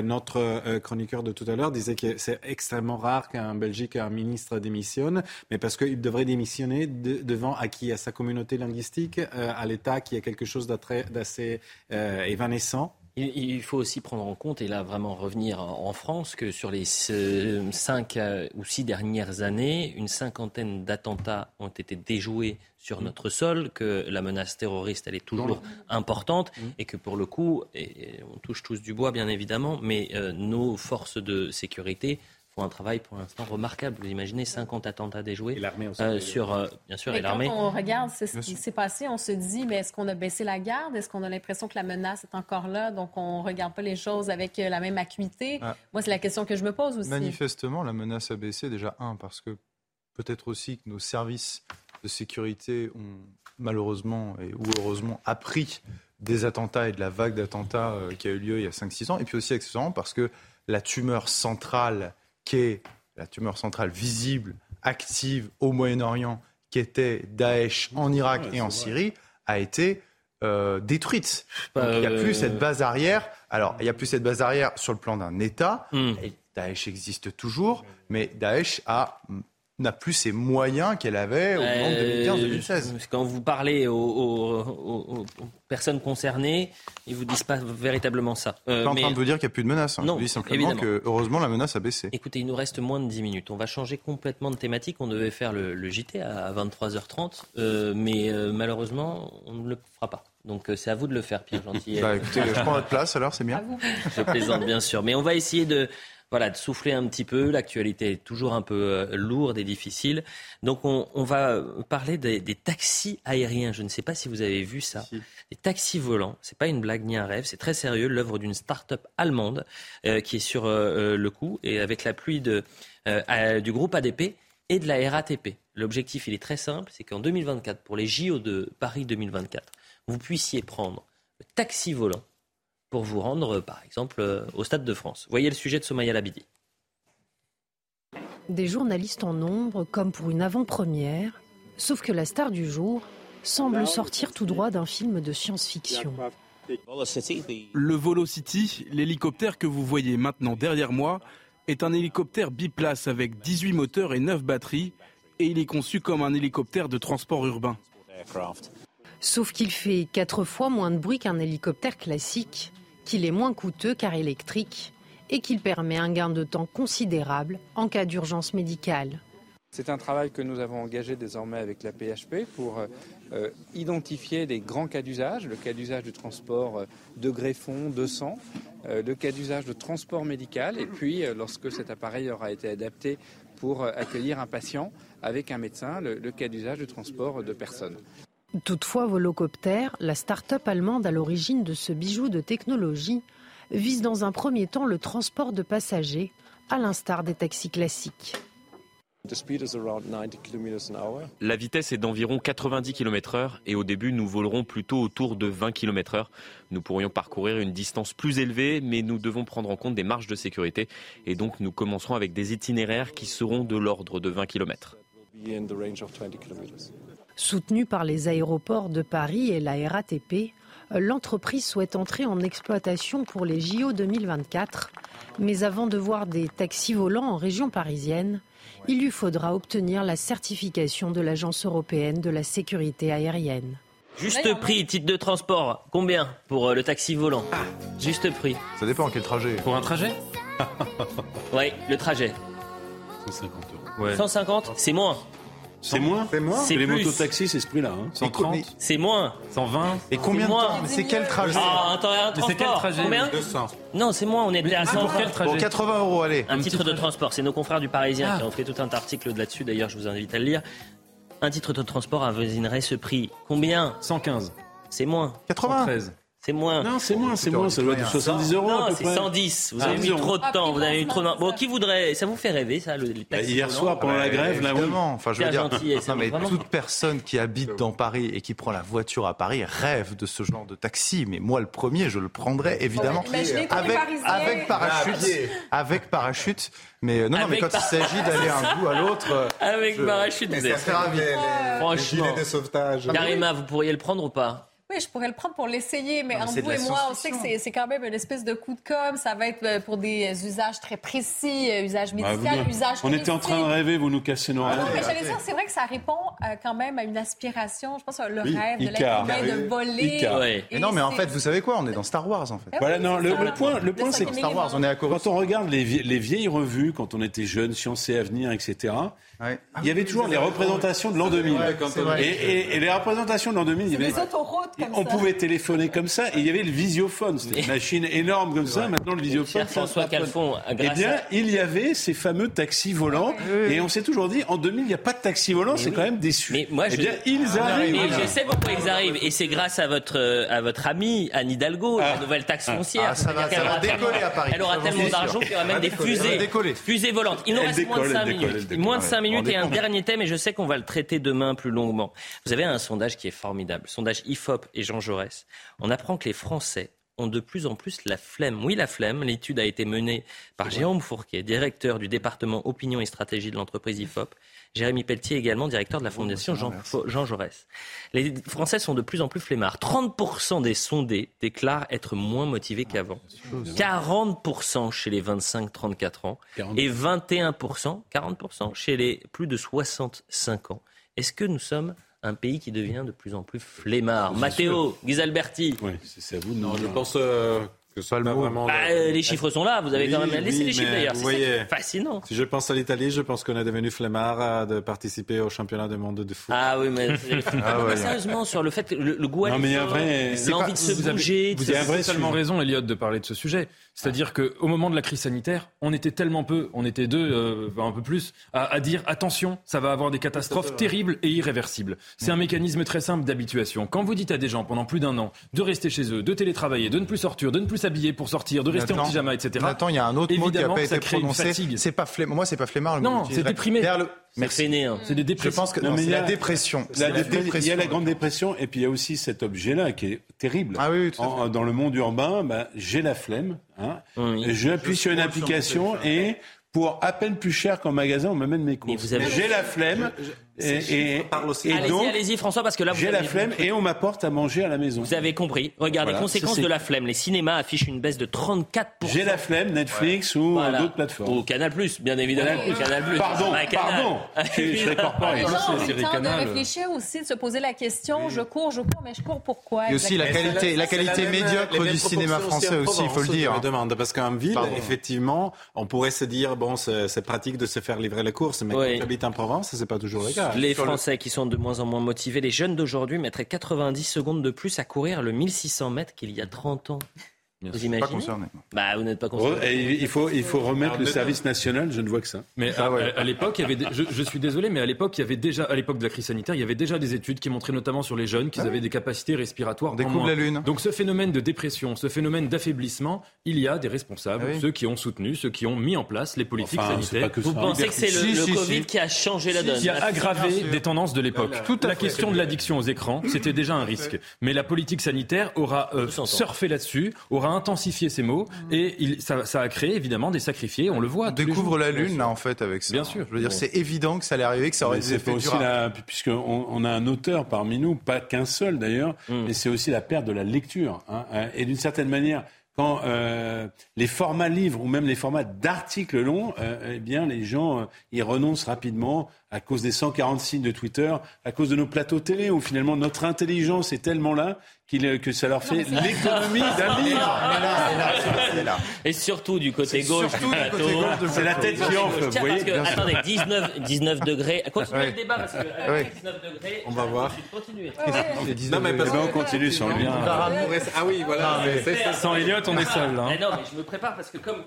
notre chroniqueur de tout à l'heure disait que c'est extrêmement rare qu'un Belgique, un ministre démissionne, mais parce qu'il devrait démissionner devant à qui? À sa communauté linguistique, à l'État qui est quelque chose d'assez évanescent? Il faut aussi prendre en compte, et là vraiment revenir en France, que sur les cinq euh, ou six dernières années, une cinquantaine d'attentats ont été déjoués sur mmh. notre sol, que la menace terroriste, elle est toujours importante, mmh. et que pour le coup, et on touche tous du bois bien évidemment, mais euh, nos forces de sécurité font un travail pour l'instant remarquable. Vous imaginez 50 attentats déjoués euh, sur, euh, bien sûr, et l'armée. Quand on regarde ce qui s'est passé, on se dit, mais est-ce qu'on a baissé la garde? Est-ce qu'on a l'impression que la menace est encore là? Donc on ne regarde pas les choses avec euh, la même acuité ah. Moi, c'est la question que je me pose aussi. Manifestement, la menace a baissé déjà un parce que peut-être aussi que nos services de sécurité ont malheureusement et ou heureusement appris des attentats et de la vague d'attentats qui a eu lieu il y a 5-6 ans, et puis aussi accessoirement parce que la tumeur centrale qu'est la tumeur centrale visible, active au Moyen-Orient, qui était Daesh en Irak et en Syrie, a été euh, détruite. il n'y a plus cette base arrière. Alors, il n'y a plus cette base arrière sur le plan d'un État. Hmm. Daesh existe toujours, mais Daesh a n'a plus ces moyens qu'elle avait au moment de 2015-2016. Quand vous parlez aux, personnes concernées, ils vous disent pas véritablement ça. Euh, je suis pas en train de vous dire qu'il n'y a plus de menace. Hein. Non, je dis simplement que heureusement la menace a baissé. Écoutez, il nous reste moins de 10 minutes. On va changer complètement de thématique. On devait faire le, JT à 23h30, euh, mais euh, malheureusement, on ne le fera pas. Donc c'est à vous de le faire, Pierre Gentil. bah, écoutez, je prends votre place alors, c'est bien. Je plaisante bien sûr, mais on va essayer de voilà, de souffler un petit peu. L'actualité est toujours un peu euh, lourde et difficile. Donc on, va parler des, taxis aériens. Je ne sais pas si vous avez vu ça. Des taxis volants. C'est pas une blague ni un rêve. C'est très sérieux. L'œuvre d'une start-up allemande euh, qui est sur euh, le coup et avec l'appui de, du groupe ADP et de la RATP. L'objectif, il est très simple. C'est qu'en 2024, pour les JO de Paris 2024, vous puissiez prendre le taxi volant pour vous rendre, par exemple, euh, au Stade de France. Voyez le sujet de Somaya Labidi. Des journalistes en nombre, comme pour une avant-première, sauf que la star du jour semble sortir tout droit d'un film de science-fiction. Le Volocity, l'hélicoptère que vous voyez maintenant derrière moi, est un hélicoptère biplace avec 18 moteurs et 9 batteries et il est conçu comme un hélicoptère de transport urbain. Sauf qu'il fait 4 fois moins de bruit qu'un hélicoptère classique, qu'il est moins coûteux car électrique et qu'il permet un gain de temps considérable en cas d'urgence médicale. C'est un travail que nous avons engagé désormais avec la PHP pour euh, identifier les grands cas d'usage, le cas d'usage du transport euh, de greffon, de sang, euh, le cas d'usage de transport médical, et puis lorsque cet appareil aura été adapté pour accueillir un patient avec un médecin, le cas d'usage du transport de personnes. Toutefois, Volocopter, la start-up allemande à l'origine de ce bijou de technologie, vise dans un premier temps le transport de passagers, à l'instar des taxis classiques. La vitesse est d'environ 90 km/h et au début nous volerons plutôt autour de 20 km/h. Nous pourrions parcourir une distance plus élevée mais nous devons prendre en compte des marges de sécurité et donc nous commencerons avec des itinéraires qui seront de l'ordre de 20 km. Soutenue par les aéroports de Paris et la RATP, l'entreprise souhaite entrer en exploitation pour les JO 2024. Mais avant de voir des taxis volants en région parisienne, il lui faudra obtenir la certification de l'Agence européenne de la sécurité aérienne. Juste prix, titre de transport, combien pour euh, le taxi volant? Ah. Juste prix. Ça dépend quel trajet. Pour un trajet? Oui, le trajet. 150 euros. Ouais. 150, c'est moins. C'est moins C'est moins C'est Les plus. mototaxis, c'est ce prix-là. Hein. 130 C'est moins. 120 Et combien de moins. temps Mais c'est quel trajet Ah, attends, un Mais c'est quel transport. trajet Combien? 200. Non, c'est moins, on est à Ah, 100. pour quel trajet? Bon, 80 euros, allez. Un Un titre de transport, c'est nos confrères du Parisien Ah. qui ont fait tout un article là-dessus, d'ailleurs je vous invite à le lire. Un titre de transport avoisinerait ce prix. Combien? 115 C'est moins. 80 113 C'est moins. Non, c'est moins, c'est moins. Ça doit être 70 euros Non, c'est près. 110. Vous Ah, avez mis 10 euros. trop de Ah, temps. Vous avez mis trop de Bon, qui voudrait Ça vous fait rêver, ça, le, Bah, taxis Hier soir, pendant la grève, là, oui. Évidemment. Enfin, je veux dire, non, mais toute personne qui habite dans Paris et qui prend la voiture à Paris rêve de ce genre de taxi. Mais moi, le premier, je le prendrais évidemment avec, avec parachute. Avec parachute. Mais non, non, mais quand il s'agit d'aller d'un bout à l'autre, euh, Avec parachute, vous ça êtes. Franchement. de sauvetage. Karima, vous pourriez le prendre ou pas? Oui, je pourrais le prendre pour l'essayer, mais Non, entre vous et moi, on sait que c'est- c'est quand même une espèce de coup de com'. Ça va être euh, pour des usages très précis, euh, usage Bah, médical, vous- usage on était en train de rêver, vous nous cassez nos Ah non, rêves. mais j'allais dire, c'est vrai que ça répond euh, quand même à une aspiration, je pense, le Oui, rêve de l'être humain de voler. Icar. Non, mais en fait, vous savez quoi On est dans Star Wars, en fait. Ah oui, Voilà, non, le, point, le point c'est que Star Wars, on est à quand on regarde les, vie- les vieilles revues, quand on était jeune, Science et Avenir, etc., Ouais. il y avait toujours les représentations de l'an 2000. vrai, quand et, on- et- et les représentations de l'an 2000, il y C'est avait, des autoroutes comme on ça. pouvait téléphoner comme ça, et il y avait le visiophone. C'était une machine énorme comme ça. Maintenant, le visiophone, François. Calfon, Eh bien, il y avait ces fameux taxis volants, et on s'est toujours dit, en 2000, il n'y a pas de taxi volant, c'est oui. quand même déçu. Mais moi, eh je- bien, ils Ah, arrivent. Et je sais pourquoi ils arrivent. Et c'est grâce à votre, euh, à votre amie Anne Hidalgo, la Ah. nouvelle taxe foncière. Ah, ça va- ça décoller à Paris. Elle aura tellement d'argent qu'il y aura Ça même va des décoller, ça va fusées. décoller. Fusées volantes. Il nous reste moins de décolle, 5 elle décolle, minutes. Moins de décolle. 5 minutes Vous et un dernier thème, et je sais qu'on va le traiter demain plus longuement. Vous avez un sondage qui est formidable. Sondage IFOP et Jean Jaurès. On apprend que les Français ont de plus en plus la flemme. Oui, la flemme. L'étude a été menée par Jérôme Fourquet, directeur du département opinion et stratégie de l'entreprise IFOP. Jérémy Pelletier, également directeur de la fondation Jean, Jean Jaurès. Les Français sont de plus en plus flemmards. 30% des sondés déclarent être moins motivés qu'avant. 40% chez les 25-34 ans 40. et 21%, 40% chez les plus de 65 ans. Est-ce que nous sommes un pays qui devient de plus en plus flemmard? Matteo, Ghisalberti, Oui, c'est à vous de nous Non, je pense euh, que pas vraiment. bah, le- euh, les chiffres sont là, vous avez quand Oui, même laissé oui, les chiffres mais d'ailleurs. vous C'est fascinant. Si je pense à l'Italie, je pense qu'on est devenu flemmard de participer au championnat du monde de foot. Ah oui, mais, [LAUGHS] c'est- Ah ouais. mais sérieusement, sur le fait que le, le goût à Non, mais il y a un l'effort, vrai- c'est l'envie pas- de se vous avez- bouger, de vous se- avez totalement raison, Elliot, de parler de ce sujet. C'est-à-dire qu'au moment de la crise sanitaire, on était tellement peu, on était deux, euh, un peu plus, à, à dire attention, ça va avoir des catastrophes terribles et irréversibles. C'est un mécanisme très simple d'habituation. Quand vous dites à des gens pendant plus d'un an de rester chez eux, de télétravailler, de ne plus sortir, de ne plus s'habiller pour sortir, de rester en pyjama, etc. Nathan, il y a un autre mot qui n'a pas été prononcé. C'est pas. Moi, c'est pas flemmard. Non, c'est déprimé. Derrière le- C'est Merci. fainéant. C'est des Je dépressions. pense que Non, non, mais c'est il y a- la dépression. La Il y a la grande dépression et puis il y a aussi cet objet-là qui est terrible. Ah oui, oui, tout à En- dans le monde urbain, bah, j'ai la flemme. Hein, Oui. J'appuie sur une application et pour à peine plus cher qu'en magasin, on m'amène mes courses. vous avez- J'ai la flemme. Et, et, allez-y, donc, allez-y, François, parce que là, vous j'ai la flemme et on m'apporte à manger à la maison. Vous avez compris. Regardez, Voilà, conséquence ça, de la flemme. Les cinémas affichent une baisse de 34%. J'ai la flemme, Netflix ou Voilà. d'autres plateformes. Ou Canal+, bien évidemment. Canal+. Canal+. Pardon, Ouais, Canal. pardon. Je- C'est eu le temps de réfléchir aussi, de se poser la question je cours, je cours, mais je cours pourquoi Et aussi la qualité, la qualité médiocre du cinéma français aussi, il faut le dire. Demande, parce qu'en ville, Pardon. effectivement, on pourrait se dire, bon, c'est pratique de se faire livrer les courses, mais quand tu habites en Provence, c'est pas toujours le cas. Les Sur le- Français qui sont de moins en moins motivés, les jeunes d'aujourd'hui mettraient 90 secondes de plus à courir le 1600 mètres qu'il y a 30 ans. Vous Pas imaginez concerné. Bah, vous n'êtes pas Oh, concerné. et il faut, il faut remettre le service national, je ne vois que ça. Mais à, l'époque, il y avait, des- je, je suis désolé, mais à l'époque, il y avait déjà, à l'époque de la crise sanitaire, il y avait déjà des études qui montraient notamment sur les jeunes qu'ils avaient des capacités respiratoires. On découvre moins. la Lune. Donc ce phénomène de dépression, ce phénomène d'affaiblissement, il y a des responsables, Ah oui. ceux qui ont soutenu, ceux qui ont mis en place les politiques Enfin, sanitaires. pas que Vous ça. pensez que c'est le, Si, le si, Covid si. qui a changé la donne qui a aggravé des tendances de l'époque. La question de l'addiction aux écrans, c'était déjà un risque. Mais la politique sanitaire aura euh, surfé là-dessus, aura intensifié ces mots, et il, ça, ça a créé évidemment des sacrifiés. On le voit. On découvre la Lune, là, en fait, avec ça. Bien sûr. Je veux dire, c'est évident que ça allait arriver, que ça aurait Mais des c'est effets aussi la, puisqu'on on a un auteur parmi nous, pas qu'un seul d'ailleurs, Mm. mais c'est aussi la perte de la lecture. hein. Euh, Et d'une certaine manière, quand euh, les formats livres ou même les formats d'articles longs, euh, eh bien les gens euh, ils renoncent rapidement à cause des 140 signes de Twitter, à cause de nos plateaux télé où finalement notre intelligence est tellement là qu'il, euh, que ça leur fait l'économie [LAUGHS] d'un livre. Et surtout du côté gauche du plateau. C'est la tête qui enfle, vous voyez, que, attendez, 19, 19 degrés. [LAUGHS] Continuez Ouais. le débat parce que avec Ouais. 19 degrés. On va voir. Continuez. Non, mais parce Eh ben, on continue sur le bien. Ah oui, voilà. Sans Elliot, on est seul. hein. Mais non, mais je me prépare parce que comme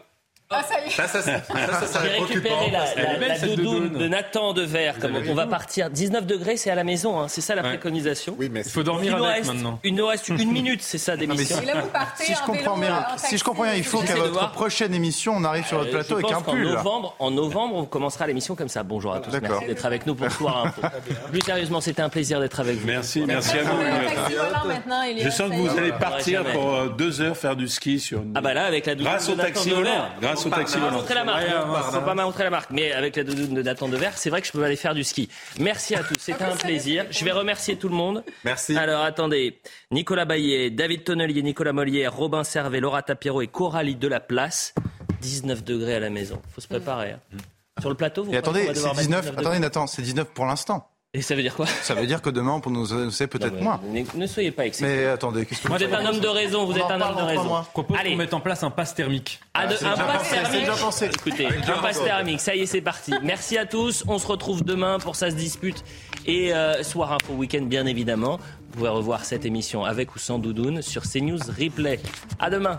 Ah, ça y est. Ça, ça, ça, ça, j'ai récupéré la, la- la cette doudoune doudoune. de Nathan Dever, comme on va partir. 19 degrés, c'est à la maison, hein. c'est ça la Ouais. préconisation. Oui, mais Il faut dormir nous avec reste, maintenant. reste une minute, c'est ça d'émission. là, vous partez Si je en comprends bien, en si je taxi, comprends bien, il faut J'essaie qu'à de votre prochaine émission, on arrive sur votre Euh, plateau avec un qu'en pull. là. novembre, en novembre, on commencera l'émission comme ça. Bonjour à tous. Merci d'être avec nous pour Soir Info. Plus sérieusement, c'était un plaisir d'être avec vous. Merci, merci à Vous Je sens que vous allez partir pour euh, deux heures faire du ski sur une... Ah bah là, avec la doudoune Grâce de au taxi. Grâce au taxi pas volant. montrer la marque. Faut pas montrer la marque. Mais avec la doudoune de Nathan Dever, c'est vrai que je peux aller faire du ski. Merci à tous. C'était un plaisir. Je vais remercier tout le monde. Merci. Alors attendez. Nicolas Baillet, David Tonnelier, Nicolas Molière, Robin Servet, Laura Tapiro et Coralie Delaplace. 19 degrés à la maison. Faut se préparer. hein. Sur le plateau, vous Et attendez, c'est devoir mettre 19, 19 attendez Nathan, c'est 19 pour l'instant. Et ça veut dire quoi? Ça veut dire que demain, pour nous annoncer peut-être moins. Ne, ne soyez pas excessif. Mais attendez, qu'est-ce que Vous vous êtes un homme de raison, vous On êtes un homme de raison. Je propose Allez. qu'on mette en place un pass thermique. Ah, de- c'est un déjà pass pensé, c'est thermique. déjà pensé. Écoutez, un pass thermique, ça y est, c'est parti. Merci à tous. On se retrouve demain pour ça se dispute et euh, soir info week-end bien évidemment. Vous pouvez revoir cette émission avec ou sans doudoune sur CNews Replay. À demain.